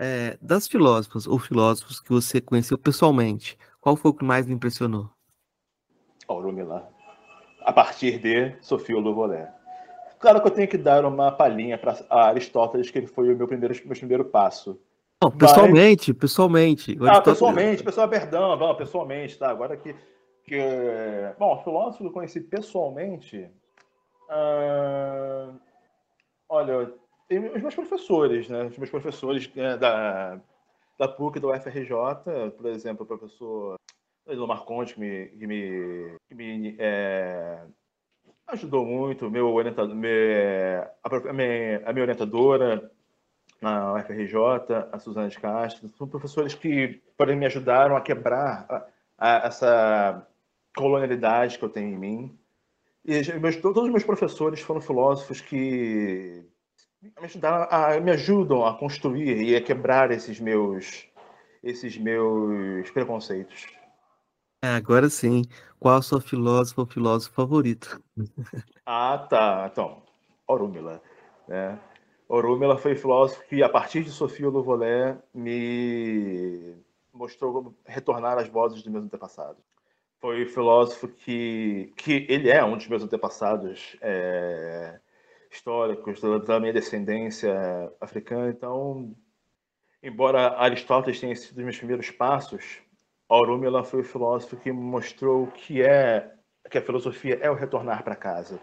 É, das filósofas ou filósofos que você conheceu pessoalmente, qual foi o que mais lhe impressionou? Aurumila. A partir de Sofia Louvolé. Claro que eu tenho que dar uma palhinha para Aristóteles, que ele foi o meu primeiro, meu primeiro passo. Não, pessoalmente, Mas... pessoalmente. Ah, pessoalmente, pessoal, perdão, não, pessoalmente, tá? Agora que. que... Bom, filósofo que eu conheci pessoalmente. Ah, olha, tem os meus professores, né? Os meus professores né, da, da PUC da UFRJ, por exemplo, o professor Lomar Conte, que me, que me, que me é, ajudou muito, meu orientador, a, minha, a minha orientadora, na UFRJ, a Suzana de Castro, são professores que porém, me ajudaram a quebrar a, a, essa colonialidade que eu tenho em mim. E meus, todos os meus professores foram filósofos que me ajudaram a, me ajudam a construir e a quebrar esses meus esses meus preconceitos. É, agora sim. Qual o seu filósofo ou filósofo favorito? ah, tá. Então, Orúmila. Né? Orúmila foi filósofo que, a partir de Sofia Louvolé, me mostrou como retornar às vozes dos meus antepassados. Foi filósofo que, que ele é um dos meus antepassados é, históricos, da, da, minha descendência africana. Então, embora Aristóteles tenha sido os meus primeiros passos, Orúmila foi o filósofo que mostrou que é que a filosofia é o retornar para casa.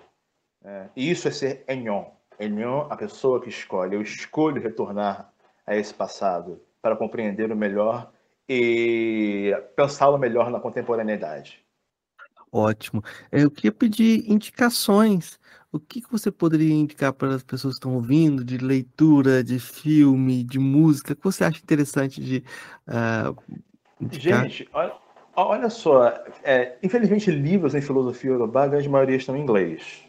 É, e isso é ser enyon, Elion, a pessoa que escolhe, eu escolho retornar a esse passado para compreender o melhor e pensá-lo melhor na contemporaneidade. Ótimo. Eu queria pedir indicações. O que, que você poderia indicar para as pessoas que estão ouvindo de leitura, de filme, de música? O que você acha interessante de uh? Gente, olha, olha só. É, infelizmente, livros em filosofia urubá, a grande maioria estão em inglês.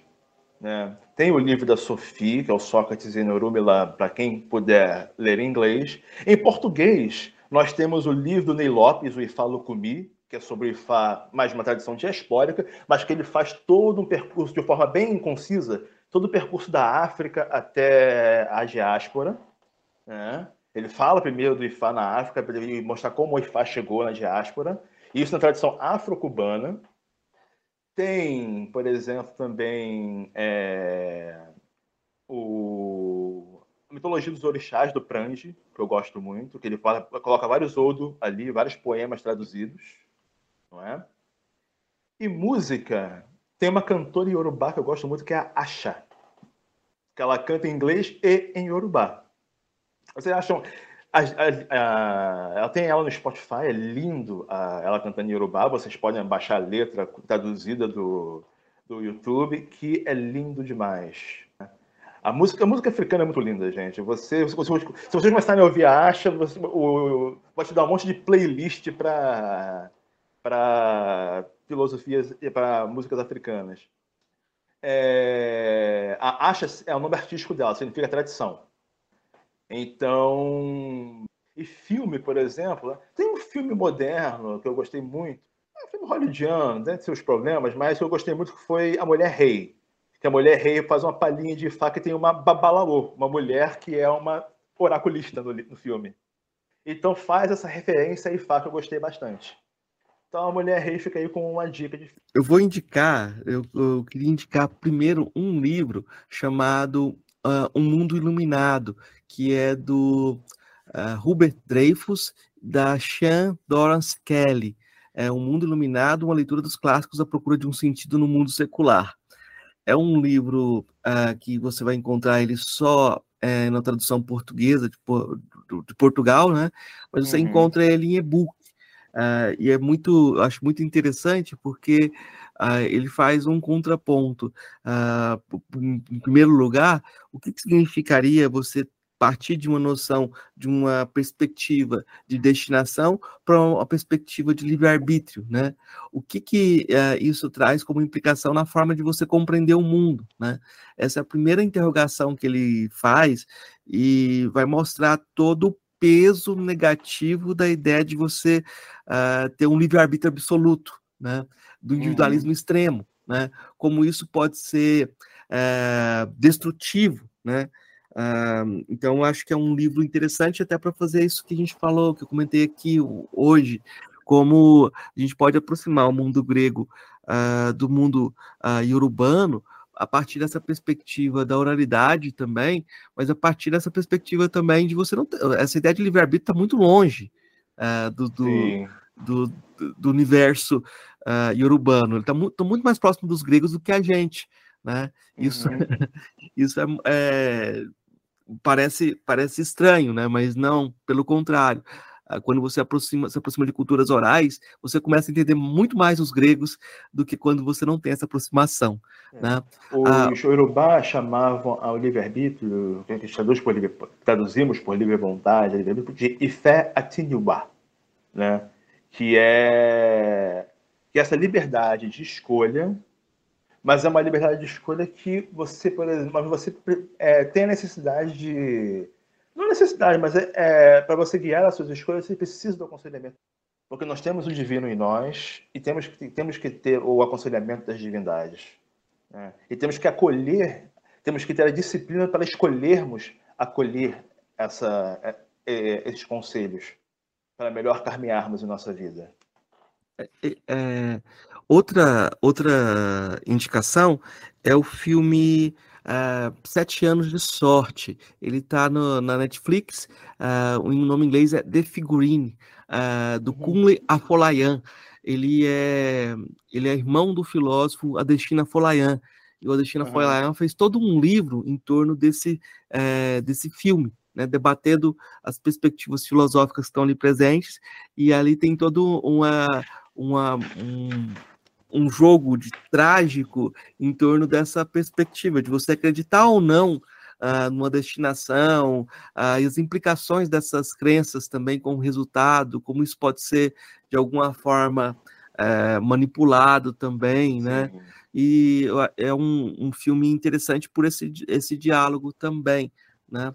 Né? Tem o livro da Sophie, que é o Sócrates em Urumila, para quem puder ler em inglês. Em português, nós temos o livro do Ney Lopes, o Ifá Lucumi, que é sobre Ifá, mais uma tradição diaspórica, mas que ele faz todo um percurso de forma bem concisa, todo o percurso da África até a diáspora. Né? Ele fala primeiro do Ifá na África, para ele mostrar como o Ifá chegou na diáspora, isso na tradição afro-cubana. Tem, por exemplo, também é, o a Mitologia dos Orixás do Prange, que eu gosto muito, que ele fala, coloca vários odo ali, vários poemas traduzidos, não é? E música, tem uma cantora iorubá que eu gosto muito, que é a Asha, que ela canta em inglês e em iorubá. Vocês acham a, a, a, ela tem ela no Spotify, é lindo ela cantando em Yorubá. Vocês podem baixar a letra traduzida do, do YouTube, que é lindo demais. A música, a música africana é muito linda, gente. Você, se, vocês, começarem a ouvir a Asha, você, o, vou te dar um monte de playlist para para filosofias e para músicas africanas. É, a Asha é o nome artístico dela, significa tradição. Então, e filme, por exemplo, tem um filme moderno que eu gostei muito, é um filme hollywoodiano, dentro de seus problemas, mas que eu gostei muito que foi A Mulher Rei que a mulher rei faz uma palhinha de faca e tem uma babalaô, uma mulher que é uma oraculista no, no filme. Então faz essa referência e faca eu gostei bastante. Então a mulher rei fica aí com uma dica de. Eu vou indicar, eu, eu queria indicar primeiro um livro chamado uh, Um Mundo Iluminado, que é do uh, Hubert Dreyfus, da Sean Dorrance Kelly. É Um Mundo Iluminado, uma leitura dos clássicos à procura de um sentido no mundo secular. É um livro uh, que você vai encontrar ele só é, na tradução portuguesa de, de, Portugal, né? Mas você uhum. encontra ele em e-book. Uh, e é muito, acho muito interessante porque uh, ele faz um contraponto. em primeiro lugar, o que, que significaria você partir de uma noção, de uma perspectiva de destinação para uma perspectiva de livre-arbítrio, né? O que que uh, isso traz como implicação na forma de você compreender o mundo, né? Essa é a primeira interrogação que ele faz e vai mostrar todo o peso negativo da ideia de você uh, ter um livre-arbítrio absoluto, né? Do individualismo uhum. extremo, né? Como isso pode ser uh, destrutivo, né? Uh, então, acho que é um livro interessante até para fazer isso que a gente falou, que eu comentei aqui hoje, como a gente pode aproximar o mundo grego uh, do mundo urbano a partir dessa perspectiva da oralidade também, mas a partir dessa perspectiva também de você não ter, essa ideia de livre-arbítrio está muito longe uh, do, do, do, do, universo uh, urbano, ele está muito, tá muito mais próximo dos gregos do que a gente, né? Isso, uhum. isso é, é parece, parece estranho, né? Mas não, pelo contrário. Quando você aproxima, se aproxima de culturas orais, você começa a entender muito mais os gregos do que quando você não tem essa aproximação. É. Né? Os ah, Yorubá chamavam ao livre-arbítrio, que a gente traduz por livre, traduzimos por livre vontade, livre de Ifé Atinyuba, né? que é que é essa liberdade de escolha mas é uma liberdade de escolha que você, por exemplo, você é, tem a necessidade de. Não necessidade, mas é, é para você guiar as suas escolhas, você precisa do aconselhamento. Porque nós temos o divino em nós e temos que, temos que ter o aconselhamento das divindades. Né? E temos que acolher, temos que ter a disciplina para escolhermos acolher essa, é, é, esses conselhos para melhor caminharmos em nossa vida. É, é, outra, outra indicação é o filme uh, Sete Anos de Sorte. Ele está na Netflix, uh, o nome em inglês é The Figurine, uh, do uhum. Kunle Afolayan. Ele é, ele é irmão do filósofo Adestina Afolayan. E o Adestina uhum. Afolayan fez todo um livro em torno desse, uh, desse filme né, debatendo as perspectivas filosóficas que estão ali presentes, e ali tem todo uma, uma, um, um jogo de trágico em torno dessa perspectiva, de você acreditar ou não uh, numa destinação, uh, e as implicações dessas crenças também com o resultado, como isso pode ser de alguma forma uh, manipulado também, né? Sim. E é um, um filme interessante por esse, esse diálogo também, né?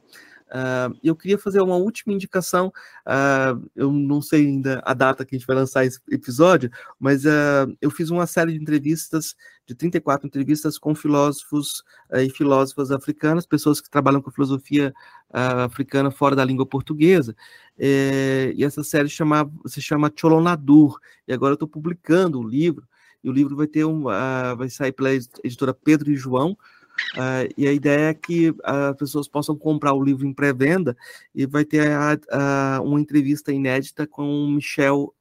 Uh, eu queria fazer uma última indicação. Uh, eu não sei ainda a data que a gente vai lançar esse episódio, mas uh, eu fiz uma série de entrevistas, de 34 entrevistas com filósofos e filósofas africanas, pessoas que trabalham com filosofia africana fora da língua portuguesa. Eh, e essa série chama, se chama Cholonadur. E agora eu estou publicando o livro. E o livro vai ter um, vai sair pela editora Pedro e João. Uh, e a ideia é que as pessoas possam comprar o livro em pré-venda e vai ter a, uma entrevista inédita com o Michel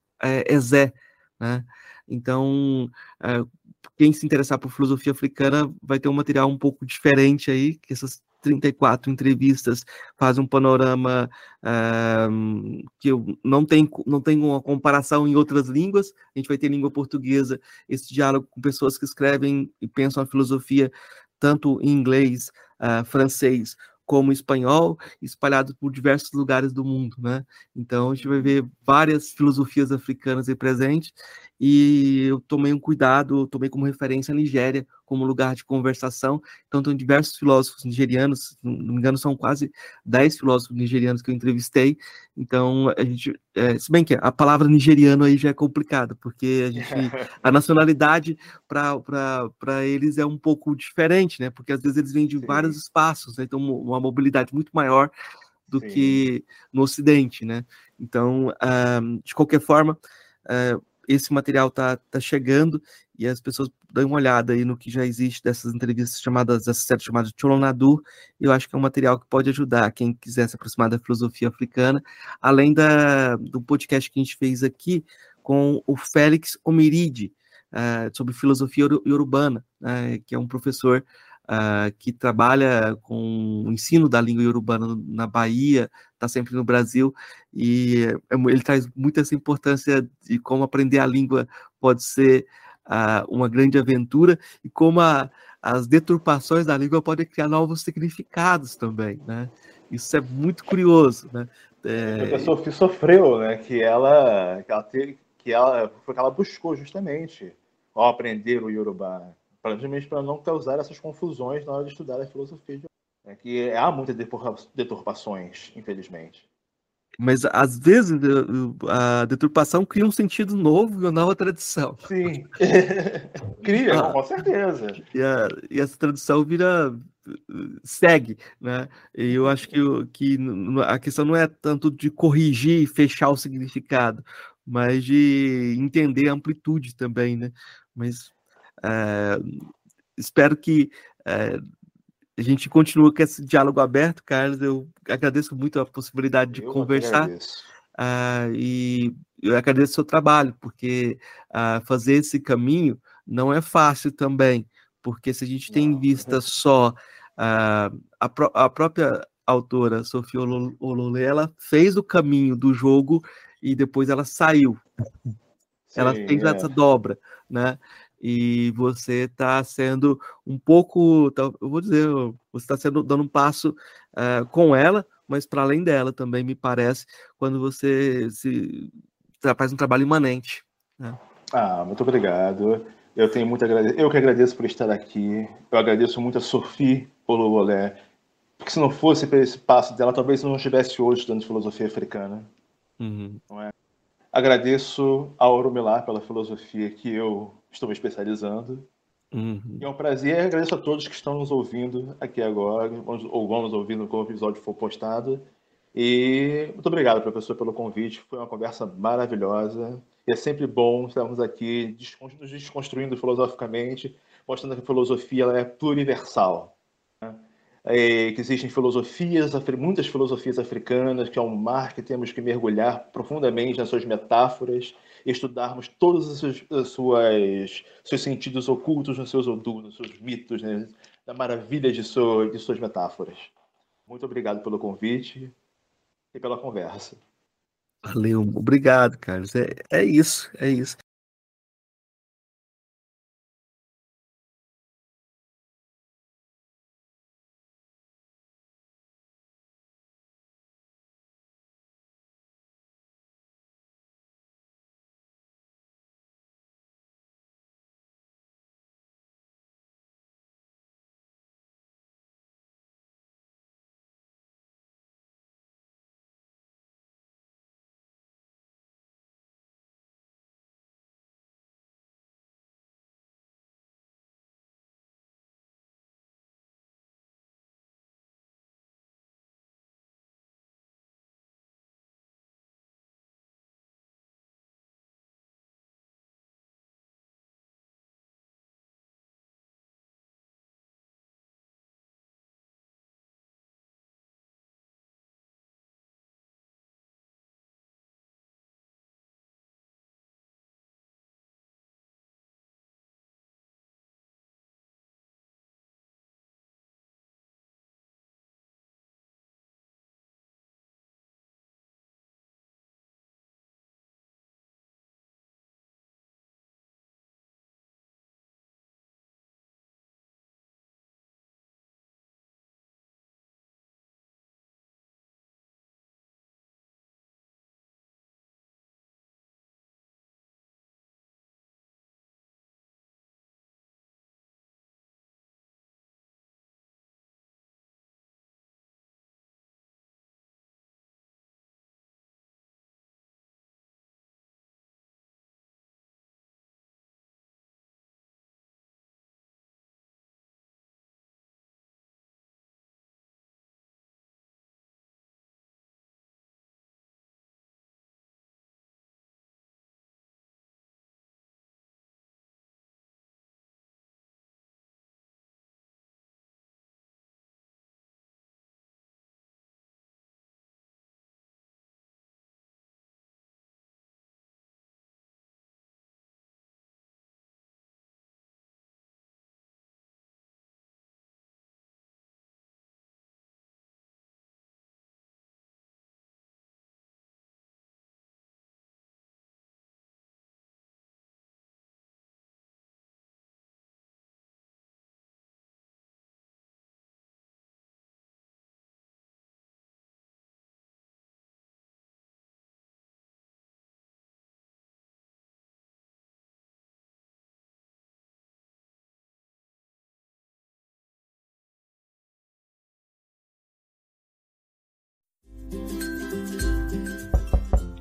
Ezé, né? Então, uh, quem se interessar por filosofia africana vai ter um material um pouco diferente aí, que essas 34 entrevistas, faz um panorama uh, que não tem, não tem uma comparação em outras línguas. A gente vai ter língua portuguesa, esse diálogo com pessoas que escrevem e pensam a filosofia tanto em inglês, uh, francês, como espanhol, espalhado por diversos lugares do mundo, né? Então a gente vai ver várias filosofias africanas aí presentes e eu tomei um cuidado, tomei como referência a Nigéria como lugar de conversação. Então, tem diversos filósofos nigerianos, não me engano, são quase 10 filósofos nigerianos que eu entrevistei. Então, a gente, é, se bem que a palavra nigeriano aí já é complicada, porque a gente, a nacionalidade para eles é um pouco diferente, né? Porque às vezes eles vêm de Sim. vários espaços, né? então uma mobilidade muito maior do Sim. que no Ocidente, né? Então, uh, de qualquer forma, uh, esse material está tá chegando e as pessoas dão uma olhada aí no que já existe dessas entrevistas chamadas, essa série chamada Cholonadu, eu acho que é um material que pode ajudar quem quiser se aproximar da filosofia africana, além da, do podcast que a gente fez aqui com o Félix Omiride, uh, sobre filosofia urbana, uh, que é um professor uh, que trabalha com o ensino da língua urbana na Bahia, está sempre no Brasil, e é ele traz muita essa importância de como aprender a língua pode ser uh, uma grande aventura e como a, as deturpações da língua podem criar novos significados também, né? Isso é muito curioso, né? É... A Sophie sofreu, né? Que ela, que ela, te, que ela que ela buscou justamente ao aprender o Yorubá justamente para não causar essas confusões na hora de estudar a filosofia. É que há muitas deturpações, infelizmente. Mas às vezes a deturpação cria um sentido novo e uma nova tradição. Sim, cria, ah, com certeza. E, a, e, essa tradição vira segue, né? E eu acho que, que a questão não é tanto de corrigir e fechar o significado, mas de entender a amplitude também, né? Mas espero que é, a gente continue com esse diálogo aberto, Carlos. Eu agradeço muito a possibilidade de eu conversar. Uh, e eu agradeço o seu trabalho, porque uh, fazer esse caminho não é fácil também, porque se a gente tem em vista só uh, a, pró a, própria autora, Sofia Olole, ela fez o caminho do jogo e depois ela saiu. Sim, ela fez é. essa dobra, né? E você está sendo um pouco, tá, eu vou dizer, você está sendo dando um passo uh, com ela, mas para além dela também me parece quando você se faz um trabalho imanente. Né? Ah, muito obrigado. Eu tenho muito agrade... eu que agradeço por estar aqui. Eu agradeço muito a Sophie Polobolé, porque se não fosse esse passo dela, talvez não estivesse hoje estudando filosofia africana. Uhum. É? Agradeço a Auromilar pela filosofia que eu estou me especializando. Uhum. é um prazer. Agradeço a todos que estão nos ouvindo aqui agora, ou vão nos ouvindo quando o episódio for postado. E muito obrigado, professor, pelo convite. Foi uma conversa maravilhosa. E é sempre bom estarmos aqui nos desconstruindo filosoficamente, mostrando que a filosofia é pluriversal. É, que existem filosofias, muitas filosofias africanas, que é um mar que temos que mergulhar profundamente nas suas metáforas estudarmos todos os seus, as suas, seus sentidos ocultos nos seus odus, nos seus mitos, né? da maravilha de, sua, de suas metáforas. Muito obrigado pelo convite e pela conversa. Valeu, obrigado, Carlos. É, é isso, é isso.